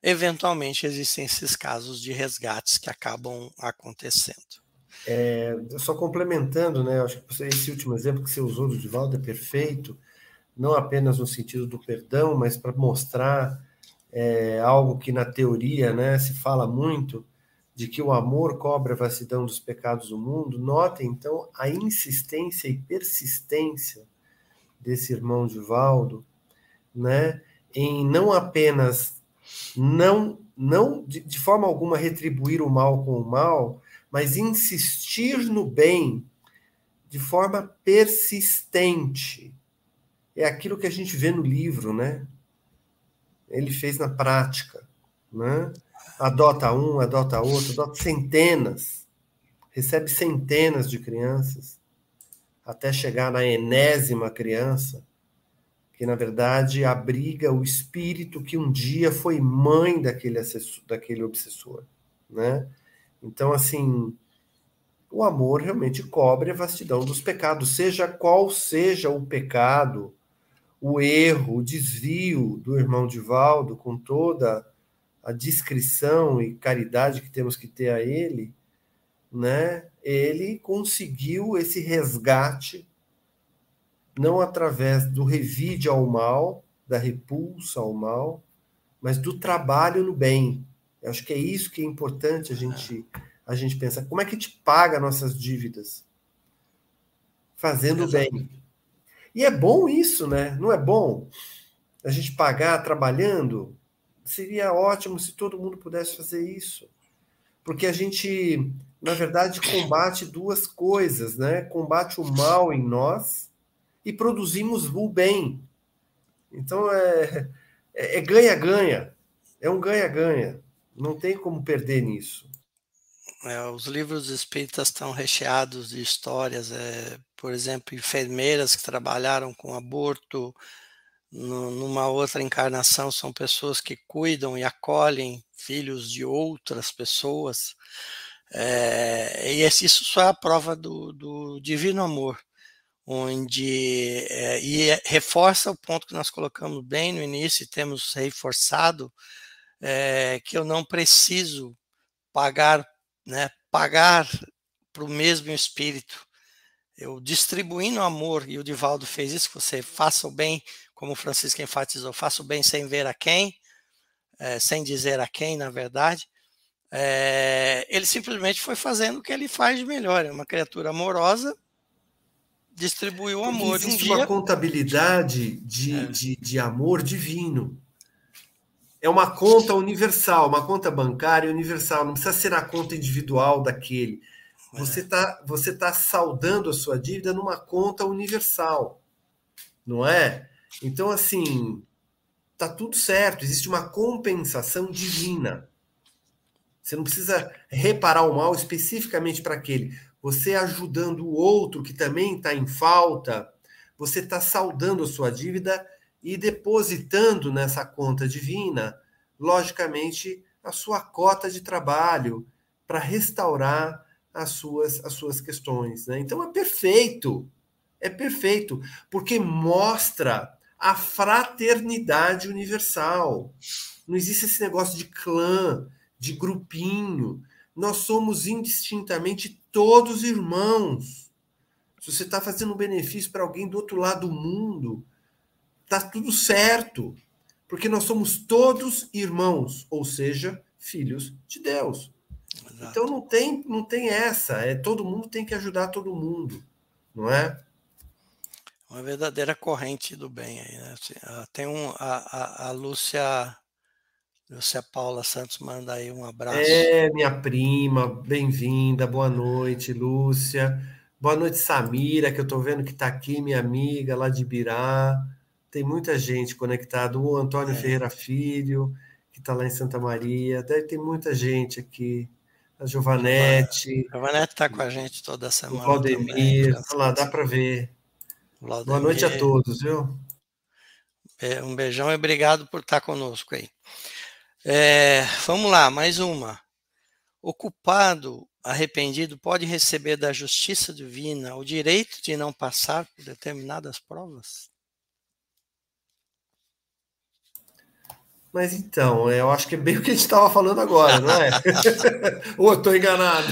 eventualmente existem esses casos de resgates que acabam acontecendo. É, só complementando, né? Acho que esse último exemplo que você usou do Divaldo é perfeito, não apenas no sentido do perdão, mas para mostrar é, algo que na teoria, né, se fala muito de que o amor cobre a vastidão dos pecados do mundo. Notem então a insistência e persistência desse irmão Divaldo, né, em não apenas não não de, de forma alguma retribuir o mal com o mal, mas insistir no bem de forma persistente. É aquilo que a gente vê no livro, né? Ele fez na prática, né? Adota um, adota outro, adota centenas, recebe centenas de crianças até chegar na enésima criança, que na verdade abriga o espírito que um dia foi mãe daquele, assessor, daquele obsessor, né? Então, assim, o amor realmente cobre a vastidão dos pecados, seja qual seja o pecado, o erro, o desvio do irmão Divaldo, com toda a discrição e caridade que temos que ter a ele, né? ele conseguiu esse resgate não através do revide ao mal, da repulsa ao mal, mas do trabalho no bem. Eu acho que é isso que é importante a gente a gente pensar. Como é que a gente paga nossas dívidas? Fazendo bem. E é bom isso, né? Não é bom? a gente pagar trabalhando, seria ótimo se todo mundo pudesse fazer isso. Porque a gente, na verdade, combate duas coisas, né? Combate o mal em nós e produzimos o bem. Então é ganha-ganha. É, é, um ganha-ganha. Não tem como perder nisso. É, os livros espíritas estão recheados de histórias, é, por exemplo, enfermeiras que trabalharam com aborto, numa outra encarnação são pessoas que cuidam e acolhem filhos de outras pessoas. É, e isso só é a prova do, do divino amor, onde é, e reforça o ponto que nós colocamos bem no início e temos reforçado é, que eu não preciso pagar, né, pagar para o mesmo espírito. Eu distribuindo amor, e o Divaldo fez isso, você faça o bem como o Francisco enfatizou, faço bem sem ver a quem, é, sem dizer a quem, na verdade. É, ele simplesmente foi fazendo o que ele faz de melhor. É uma criatura amorosa, distribuiu o amor. Existe um uma contabilidade de, é. de, de amor divino. É uma conta universal, uma conta bancária universal, não precisa ser a conta individual daquele. Você está você tá saldando a sua dívida numa conta universal, não é? Então, assim, tá tudo certo, existe uma compensação divina. Você não precisa reparar o mal especificamente para aquele. Você ajudando o outro que também está em falta, você está saldando a sua dívida e depositando nessa conta divina, logicamente, a sua cota de trabalho para restaurar as suas, as suas questões. Né? Então é perfeito, é perfeito, porque mostra a fraternidade universal. Não existe esse negócio de clã, de grupinho. Nós somos indistintamente todos irmãos. Se você está fazendo um benefício para alguém do outro lado do mundo, está tudo certo. Porque nós somos todos irmãos, ou seja, filhos de Deus. Exato. Então não tem, não tem essa. É todo mundo tem que ajudar todo mundo, não é? uma verdadeira corrente do bem aí, né? Assim, tem um a, a, a Lúcia Lúcia Paula Santos manda aí um abraço. É, minha prima, bem-vinda, boa noite, Lúcia. Boa noite, Samira, que eu estou vendo que está aqui, minha amiga lá de Birá. Tem muita gente conectada. O Antônio é. Ferreira Filho, que está lá em Santa Maria. Deve ter muita gente aqui. A Giovanete. A Giovanete está com a gente toda semana. O Valdemir. Olha lá, dá para ver. Boa noite a todos, viu? É, um beijão e obrigado por estar conosco aí. É, vamos lá, mais uma. O culpado arrependido pode receber da justiça divina o direito de não passar por determinadas provas? Mas então, eu acho que é bem o que a gente estava falando agora, não é? Ou eu estou enganado?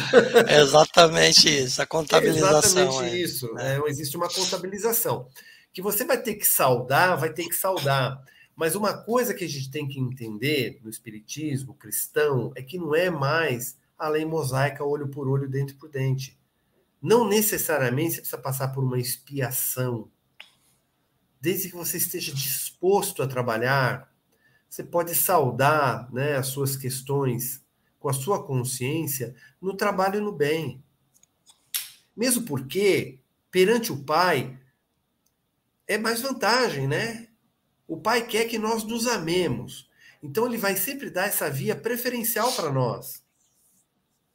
É exatamente isso, a contabilização. É exatamente é. isso. É. É, existe uma contabilização. Que você vai ter que saudar, vai ter que saudar. Mas uma coisa que a gente tem que entender no espiritismo cristão é que não é mais a lei mosaica olho por olho, dente por dente. Não necessariamente você precisa passar por uma expiação. Desde que você esteja disposto a trabalhar, você pode saudar né, as suas questões com a sua consciência no trabalho e no bem. Mesmo porque, perante o Pai, é mais vantagem, né? O Pai quer que nós nos amemos. Então, ele vai sempre dar essa via preferencial para nós.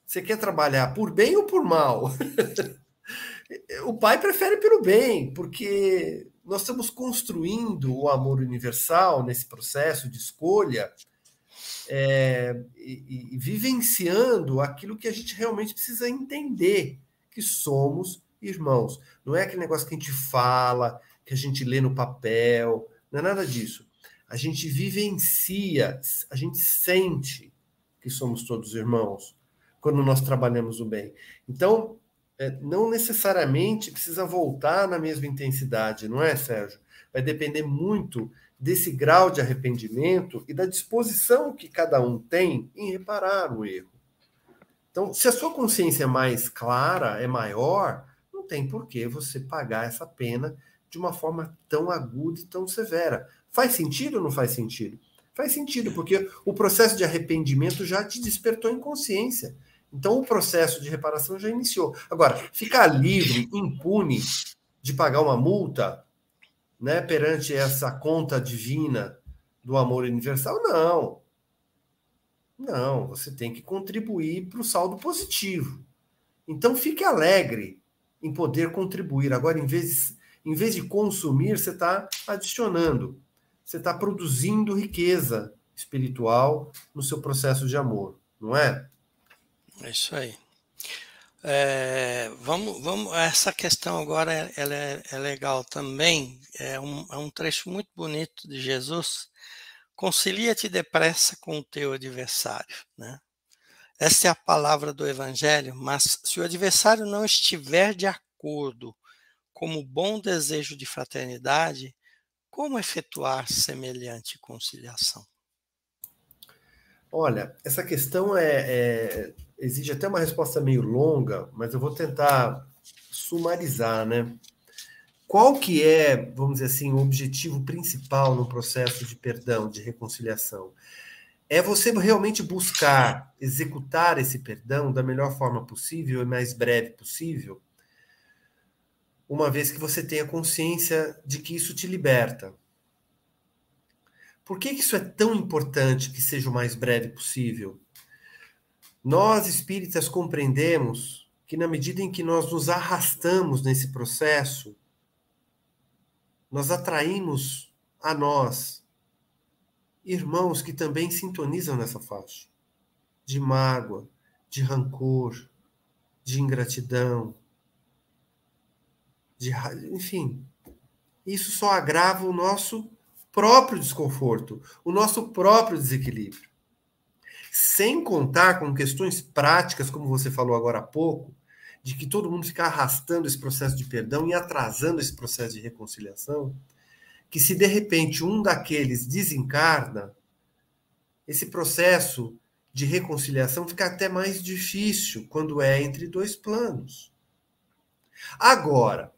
Você quer trabalhar por bem ou por mal? o Pai prefere pelo bem, porque nós estamos construindo o amor universal nesse processo de escolha é, e, e, vivenciando aquilo que a gente realmente precisa entender, que somos irmãos. Não é aquele negócio que a gente fala, que a gente lê no papel, não é nada disso. A gente vivencia, a gente sente que somos todos irmãos quando nós trabalhamos o bem. Então, é, não necessariamente precisa voltar na mesma intensidade, não é, Sérgio? Vai depender muito desse grau de arrependimento e da disposição que cada um tem em reparar o erro. Então, se a sua consciência é mais clara, é maior, não tem por que você pagar essa pena de uma forma tão aguda e tão severa. Faz sentido ou não faz sentido? Faz sentido, porque o processo de arrependimento já te despertou em consciência. Então o processo de reparação já iniciou. Agora, ficar livre, impune de pagar uma multa, né, perante essa conta divina do amor universal, não. Não, você tem que contribuir para o saldo positivo. Então fique alegre em poder contribuir. Agora, em vez em vez de consumir, você está adicionando você está produzindo riqueza espiritual no seu processo de amor, não é? É isso aí. É, vamos, vamos, essa questão agora ela é, é legal também. É um, é um trecho muito bonito de Jesus. Concilia-te depressa com o teu adversário, né? Essa é a palavra do Evangelho, mas se o adversário não estiver de acordo com o bom desejo de fraternidade, como efetuar semelhante conciliação? Olha, essa questão é, é, exige até uma resposta meio longa, mas eu vou tentar sumarizar, né? Qual que é, vamos dizer assim, o objetivo principal no processo de perdão, de reconciliação? É você realmente buscar executar esse perdão da melhor forma possível e mais breve possível, uma vez que você tenha consciência de que isso te liberta. Por que isso é tão importante que seja o mais breve possível? Nós espíritas compreendemos que, na medida em que nós nos arrastamos nesse processo, nós atraímos a nós irmãos que também sintonizam nessa faixa de mágoa, de rancor, de ingratidão, de, enfim, isso só agrava o nosso próprio desconforto, o nosso próprio desequilíbrio. Sem contar com questões práticas, como você falou agora há pouco, de que todo mundo fica arrastando esse processo de perdão e atrasando esse processo de reconciliação, que se de repente um daqueles desencarna, esse processo de reconciliação fica até mais difícil quando é entre dois planos. Agora,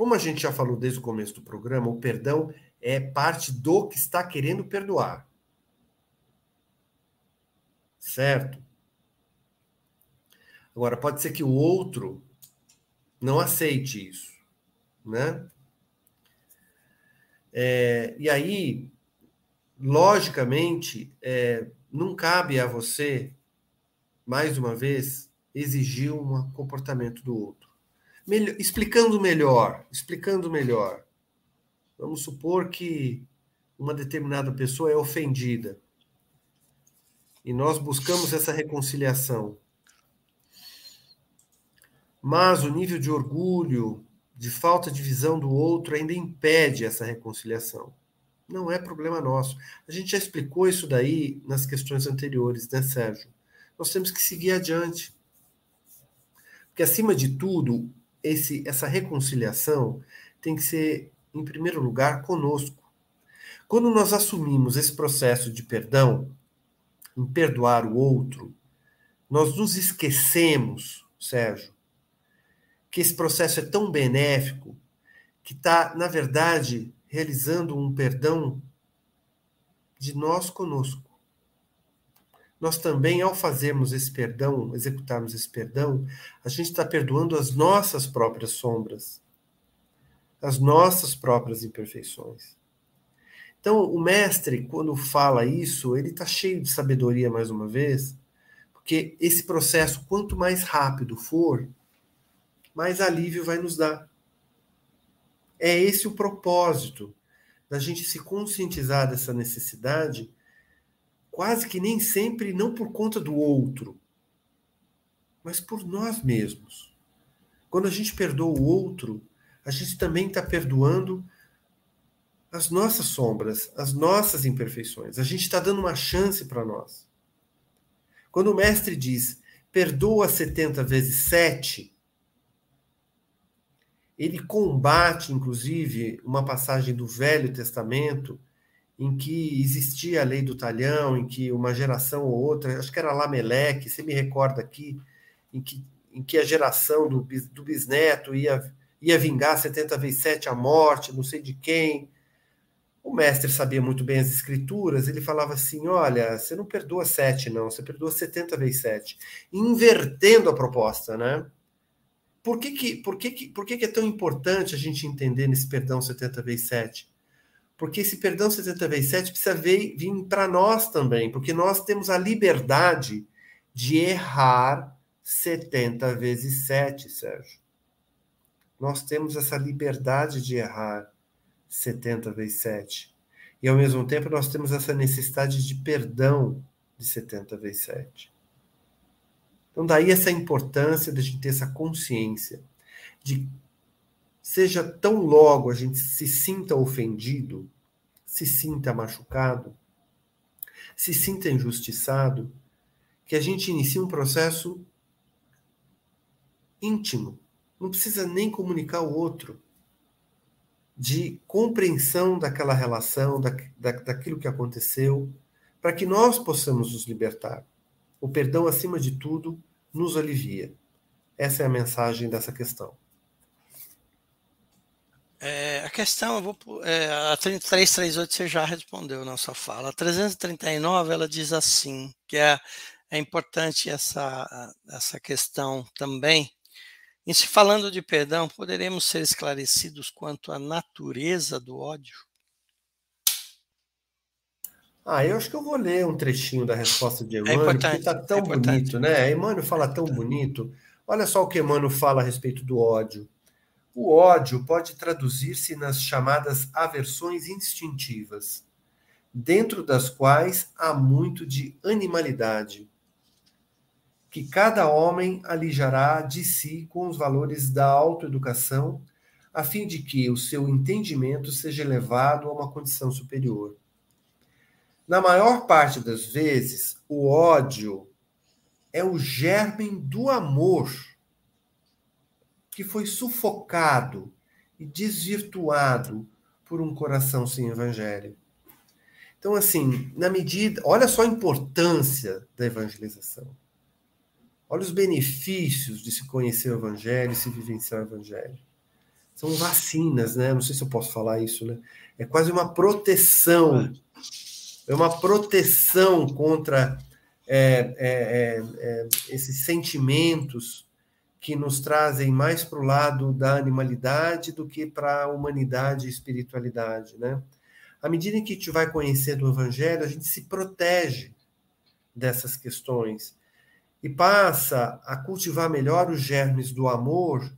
como a gente já falou desde o começo do programa, o perdão é parte do que está querendo perdoar. Certo? Agora, pode ser que o outro não aceite isso, né? É, e aí, logicamente, é, não cabe a você, mais uma vez, exigir um comportamento do outro. Melhor, explicando melhor, explicando melhor. Vamos supor que uma determinada pessoa é ofendida e nós buscamos essa reconciliação. Mas o nível de orgulho, de falta de visão do outro ainda impede essa reconciliação. Não é problema nosso. A gente já explicou isso daí nas questões anteriores, né, Sérgio? Nós temos que seguir adiante. Porque, acima de tudo, esse, essa reconciliação tem que ser, em primeiro lugar, conosco. Quando nós assumimos esse processo de perdão, em perdoar o outro, nós nos esquecemos, Sérgio, que esse processo é tão benéfico que está, na verdade, realizando um perdão de nós conosco nós também, ao fazermos esse perdão, executarmos esse perdão, a gente está perdoando as nossas próprias sombras, as nossas próprias imperfeições. Então, o mestre, quando fala isso, ele está cheio de sabedoria mais uma vez, porque esse processo, quanto mais rápido for, mais alívio vai nos dar. É esse o propósito da gente se conscientizar dessa necessidade quase que nem sempre não por conta do outro, mas por nós mesmos. Quando a gente perdoa o outro, a gente também está perdoando as nossas sombras, as nossas imperfeições. A gente está dando uma chance para nós. Quando o mestre diz perdoa 70 vezes 7, ele combate, inclusive, uma passagem do Velho Testamento em que existia a lei do talhão, em que uma geração ou outra, acho que era Lameleque, você me recorda aqui, em que, em que a geração do, do bisneto ia, ia vingar 70 vezes 7 a morte, não sei de quem. O mestre sabia muito bem as escrituras, ele falava assim: olha, você não perdoa sete, não, você perdoa 70 vezes sete. Invertendo a proposta, né? Por que, que, por que, que, por que, que é tão importante a gente entender nesse perdão 70 vezes 7? Porque esse perdão 70 vezes 7 precisa vir, vir para nós também, porque nós temos a liberdade de errar 70 vezes 7, Sérgio. Nós temos essa liberdade de errar 70 vezes 7. E ao mesmo tempo nós temos essa necessidade de perdão de 70 vezes 7. Então, daí essa importância de a gente ter essa consciência de seja tão logo a gente se sinta ofendido, se sinta machucado, se sinta injustiçado, que a gente inicie um processo íntimo, não precisa nem comunicar o outro, de compreensão daquela relação, da, da, daquilo que aconteceu, para que nós possamos nos libertar. O perdão, acima de tudo, nos alivia. Essa é a mensagem dessa questão. É, a questão, eu vou, é, a 3338 você já respondeu na sua fala. A 339 ela diz assim, que é, é importante essa, essa questão também. Em se falando de perdão, poderemos ser esclarecidos quanto à natureza do ódio? Ah, eu acho que eu vou ler um trechinho da resposta de é Emmanuel, é porque está tão é bonito, né? Emmanuel fala tão bonito. Olha só o que Emmanuel fala a respeito do ódio. O ódio pode traduzir-se nas chamadas aversões instintivas, dentro das quais há muito de animalidade, que cada homem alijará de si com os valores da autoeducação, a fim de que o seu entendimento seja elevado a uma condição superior. Na maior parte das vezes, o ódio é o germe do amor que foi sufocado e desvirtuado por um coração sem evangelho. Então, assim, na medida. Olha só a importância da evangelização. Olha os benefícios de se conhecer o evangelho, se vivenciar o evangelho. São vacinas, né? Não sei se eu posso falar isso, né? É quase uma proteção é uma proteção contra é, é, é, é, esses sentimentos que nos trazem mais para o lado da animalidade do que para a humanidade e espiritualidade, né? À medida que a gente vai conhecendo o Evangelho, a gente se protege dessas questões e passa a cultivar melhor os germes do amor,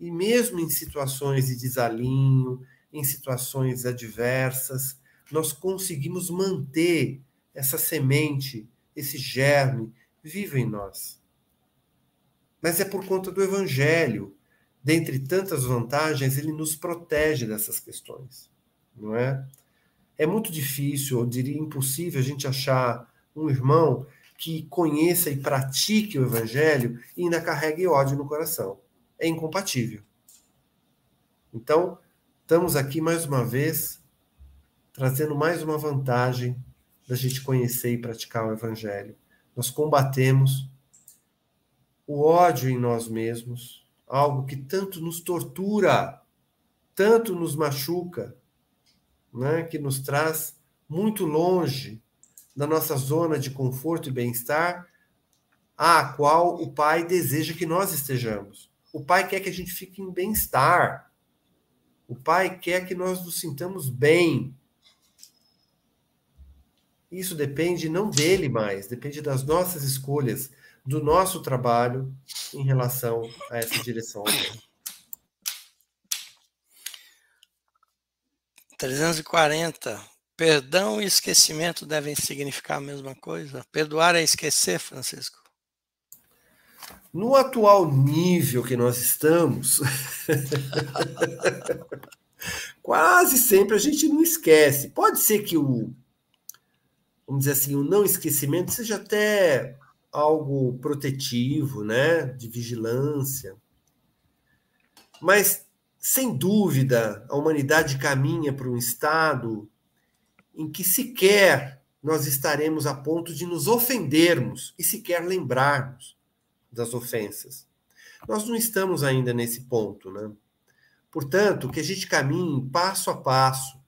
e mesmo em situações de desalinho, em situações adversas, nós conseguimos manter essa semente, esse germe vivo em nós. Mas é por conta do Evangelho. Dentre tantas vantagens, ele nos protege dessas questões, não é? É muito difícil, eu diria impossível, a gente achar um irmão que conheça e pratique o Evangelho e ainda carregue ódio no coração. É incompatível. Então, estamos aqui mais uma vez trazendo mais uma vantagem da gente conhecer e praticar o Evangelho. Nós combatemos o ódio em nós mesmos, algo que tanto nos tortura, tanto nos machuca, né? que nos traz muito longe da nossa zona de conforto e bem-estar, a qual o Pai deseja que nós estejamos. O Pai quer que a gente fique em bem-estar. O Pai quer que nós nos sintamos bem, isso depende não dele mais, depende das nossas escolhas, do nosso trabalho em relação a essa direção. 340. Perdão e esquecimento devem significar a mesma coisa? Perdoar é esquecer, Francisco? No atual nível que nós estamos, quase sempre a gente não esquece. Pode ser que o vamos dizer assim, o não esquecimento seja até algo protetivo, né, de vigilância. Mas, sem dúvida, a humanidade caminha para um estado em que sequer nós estaremos a ponto de nos ofendermos e sequer lembrarmos das ofensas. Nós não estamos ainda nesse ponto, né? Portanto, que a gente caminhe passo a passo,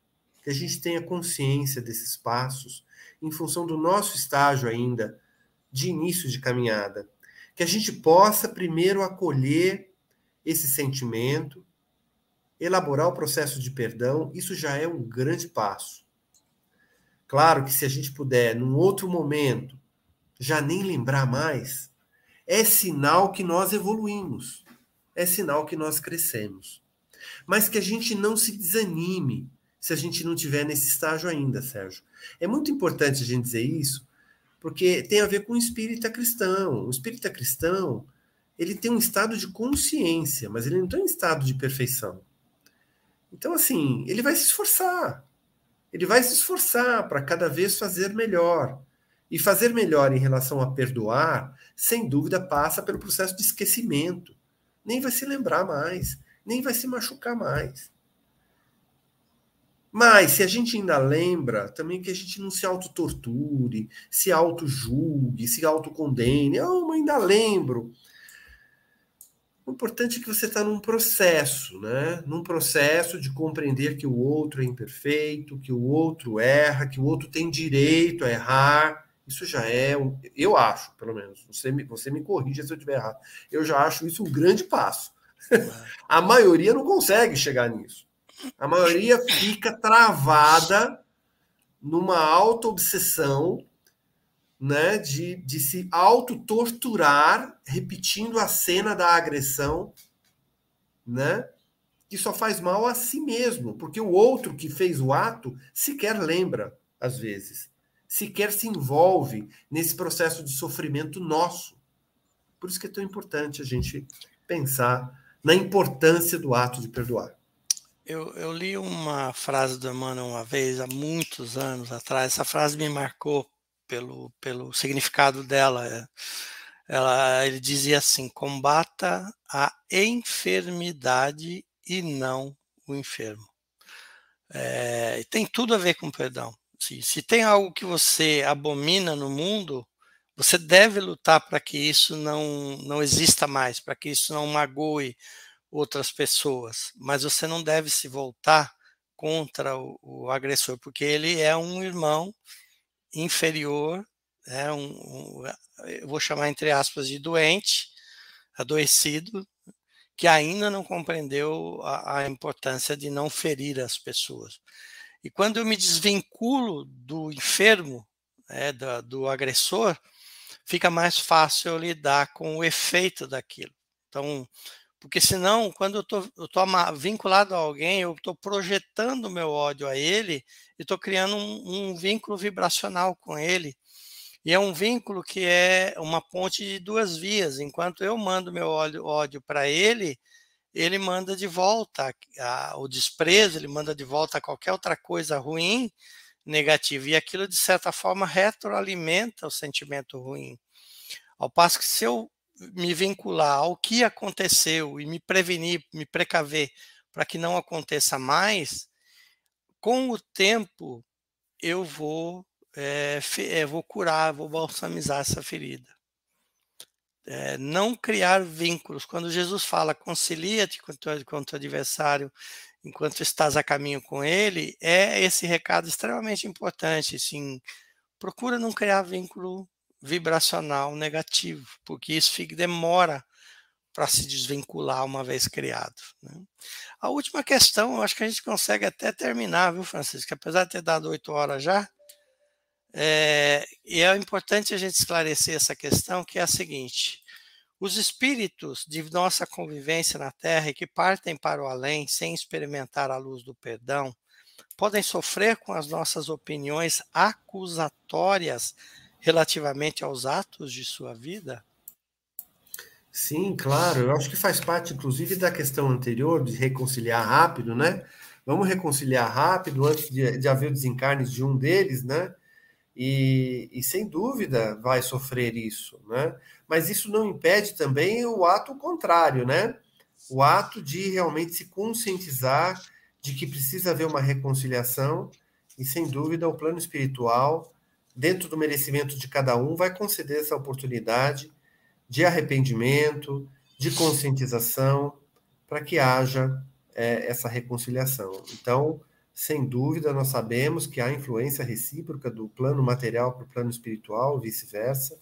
que a gente tenha consciência desses passos em função do nosso estágio ainda de início de caminhada. Que a gente possa primeiro acolher esse sentimento, elaborar o processo de perdão, isso já é um grande passo. Claro que se a gente puder, num outro momento, já nem lembrar mais, é sinal que nós evoluímos, é sinal que nós crescemos. Mas que a gente não se desanime se a gente não tiver nesse estágio ainda, Sérgio. É muito importante a gente dizer isso, porque tem a ver com o espírita cristão. O espírita cristão, ele tem um estado de consciência, mas ele não tem um estado de perfeição. Então, assim, ele vai se esforçar. Ele vai se esforçar para cada vez fazer melhor. E fazer melhor em relação a perdoar, sem dúvida, passa pelo processo de esquecimento. Nem vai se lembrar mais, nem vai se machucar mais. Mas se a gente ainda lembra, também que a gente não se autotorture, se auto-julgue, se autocondene. Eu ainda lembro. O importante é que você está num processo, né? Num processo de compreender que o outro é imperfeito, que o outro erra, que o outro tem direito a errar. Isso já é, eu acho, pelo menos. Você me, você me corrija se eu estiver errado. Eu já acho isso um grande passo. a maioria não consegue chegar nisso. A maioria fica travada numa auto-obsessão né, de, de se auto-torturar, repetindo a cena da agressão, né, que só faz mal a si mesmo, porque o outro que fez o ato sequer lembra, às vezes, sequer se envolve nesse processo de sofrimento nosso. Por isso que é tão importante a gente pensar na importância do ato de perdoar. Eu, eu li uma frase do Emmanuel uma vez, há muitos anos atrás. Essa frase me marcou pelo, pelo significado dela. Ela, ele dizia assim: combata a enfermidade e não o enfermo. É, tem tudo a ver com perdão. Se, se tem algo que você abomina no mundo, você deve lutar para que isso não, não exista mais, para que isso não magoe outras pessoas, mas você não deve se voltar contra o, o agressor, porque ele é um irmão inferior, é um, um, eu vou chamar entre aspas de doente, adoecido, que ainda não compreendeu a, a importância de não ferir as pessoas. E quando eu me desvinculo do enfermo, né, do, do agressor, fica mais fácil lidar com o efeito daquilo. Então, porque senão, quando eu estou vinculado a alguém, eu estou projetando o meu ódio a ele e estou criando um, um, vínculo vibracional com ele. E é um vínculo que é uma ponte de duas vias. Enquanto eu mando meu ódio, para ele, ele manda de volta a, o desprezo, ele manda de volta qualquer outra coisa ruim, negativa. E aquilo, de certa forma, retroalimenta o sentimento ruim. Ao passo que se eu me vincular ao que aconteceu e me prevenir, me precaver para que não aconteça mais, com o tempo eu vou, é, é, vou curar, vou balsamizar essa ferida. É, não criar vínculos. Quando Jesus fala concilia-te com, o teu adversário enquanto estás a caminho com ele, é esse recado extremamente importante. Assim, procura não criar vínculo vibracional negativo, porque isso fica, demora para se desvincular uma vez criado. Né? A última questão, eu acho que a gente consegue até terminar, viu, Francisco? Apesar de ter dado oito horas já, é, e é importante a gente esclarecer essa questão, que é a seguinte: os espíritos de nossa convivência na Terra e que partem para o além sem experimentar a luz do perdão, podem sofrer com as nossas opiniões acusatórias relativamente aos atos de sua vida? Sim, claro. Eu acho que faz parte, inclusive, da questão anterior de reconciliar rápido, né? Vamos reconciliar rápido antes de, de haver o desencarne de um deles, né? E, e, sem dúvida vai sofrer isso, né? Mas isso não impede também o ato contrário, né? O ato de realmente se conscientizar de que precisa haver uma reconciliação e sem dúvida o plano espiritual dentro do merecimento de cada um, vai conceder essa oportunidade de arrependimento, de conscientização, para que haja é, essa reconciliação. Então, sem dúvida, nós sabemos que há influência recíproca do plano material para o plano espiritual, vice-versa,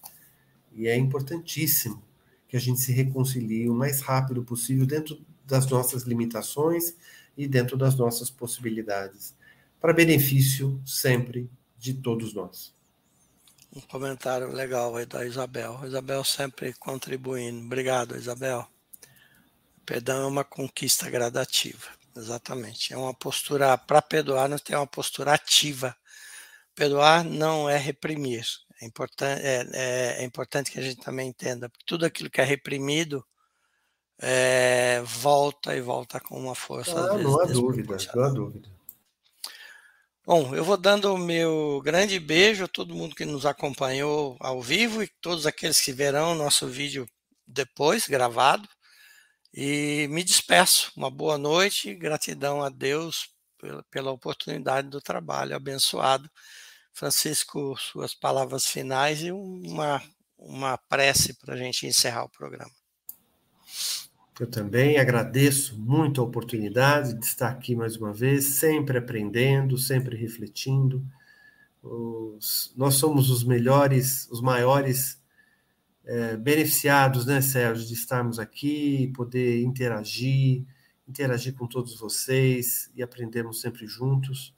e é importantíssimo que a gente se reconcilie o mais rápido possível dentro das nossas limitações e dentro das nossas possibilidades, para benefício sempre de todos nós. Um comentário legal aí da Isabel. Isabel sempre contribuindo. Obrigado, Isabel. Perdão é uma conquista gradativa. Exatamente. É uma postura, para perdoar, nós temos uma postura ativa. Perdoar não é reprimir. É, é, é, é importante que a gente também entenda. Porque tudo aquilo que é reprimido é, volta e volta com uma força. Ah, não há dúvida, não há dúvida. Bom, eu vou dando o meu grande beijo a todo mundo que nos acompanhou ao vivo e todos aqueles que verão nosso vídeo depois, gravado. E me despeço. Uma boa noite, gratidão a Deus pela, pela oportunidade do trabalho abençoado. Francisco, suas palavras finais e uma, uma prece para a gente encerrar o programa. Eu também agradeço muito a oportunidade de estar aqui mais uma vez, sempre aprendendo, sempre refletindo. Os, nós somos os melhores, os maiores é, beneficiados, né, Sérgio, de estarmos aqui, poder interagir, interagir com todos vocês e aprendermos sempre juntos,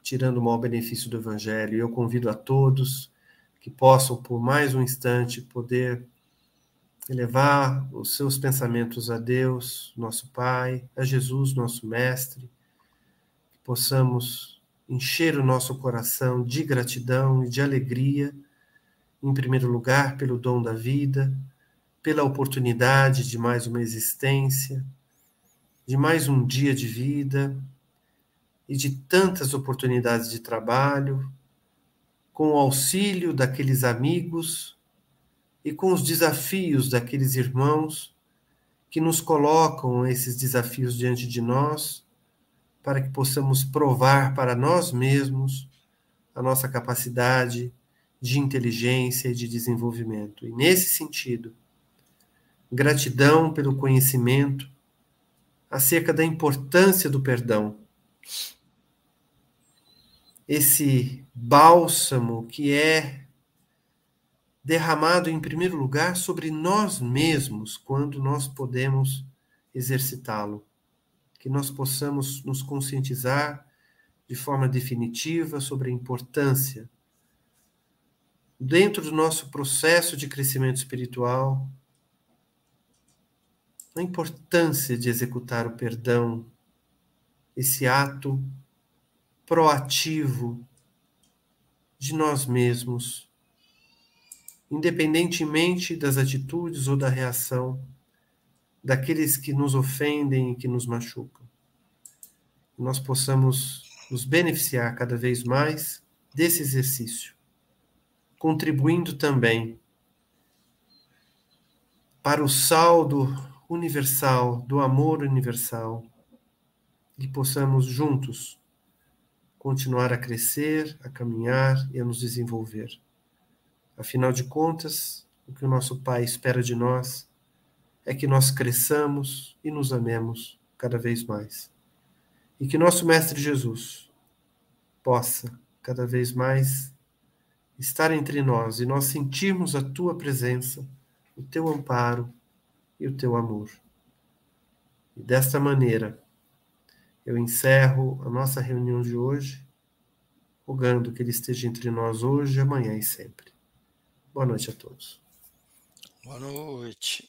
tirando o maior benefício do Evangelho. Eu convido a todos que possam, por mais um instante, poder elevar os seus pensamentos a Deus, nosso Pai, a Jesus, nosso Mestre, que possamos encher o nosso coração de gratidão e de alegria, em primeiro lugar, pelo dom da vida, pela oportunidade de mais uma existência, de mais um dia de vida e de tantas oportunidades de trabalho, com o auxílio daqueles amigos e com os desafios daqueles irmãos que nos colocam esses desafios diante de nós, para que possamos provar para nós mesmos a nossa capacidade de inteligência e de desenvolvimento. E nesse sentido, gratidão pelo conhecimento acerca da importância do perdão. Esse bálsamo que é derramado em primeiro lugar sobre nós mesmos quando nós podemos exercitá-lo. Que nós possamos nos conscientizar de forma definitiva sobre a importância, dentro do nosso processo de crescimento espiritual, a importância de executar o perdão, esse ato proativo de nós mesmos independentemente das atitudes ou da reação daqueles que nos ofendem e que nos machucam. Nós possamos nos beneficiar cada vez mais desse exercício, contribuindo também para o saldo universal, do amor universal, e possamos juntos continuar a crescer, a caminhar e a nos desenvolver. Afinal de contas, o que o nosso Pai espera de nós é que nós cresçamos e nos amemos cada vez mais. E que nosso Mestre Jesus possa cada vez mais estar entre nós e nós sentirmos a tua presença, o teu amparo e o teu amor. E desta maneira, eu encerro a nossa reunião de hoje, rogando que Ele esteja entre nós hoje, amanhã e sempre. Boa noite a todos. Boa noite.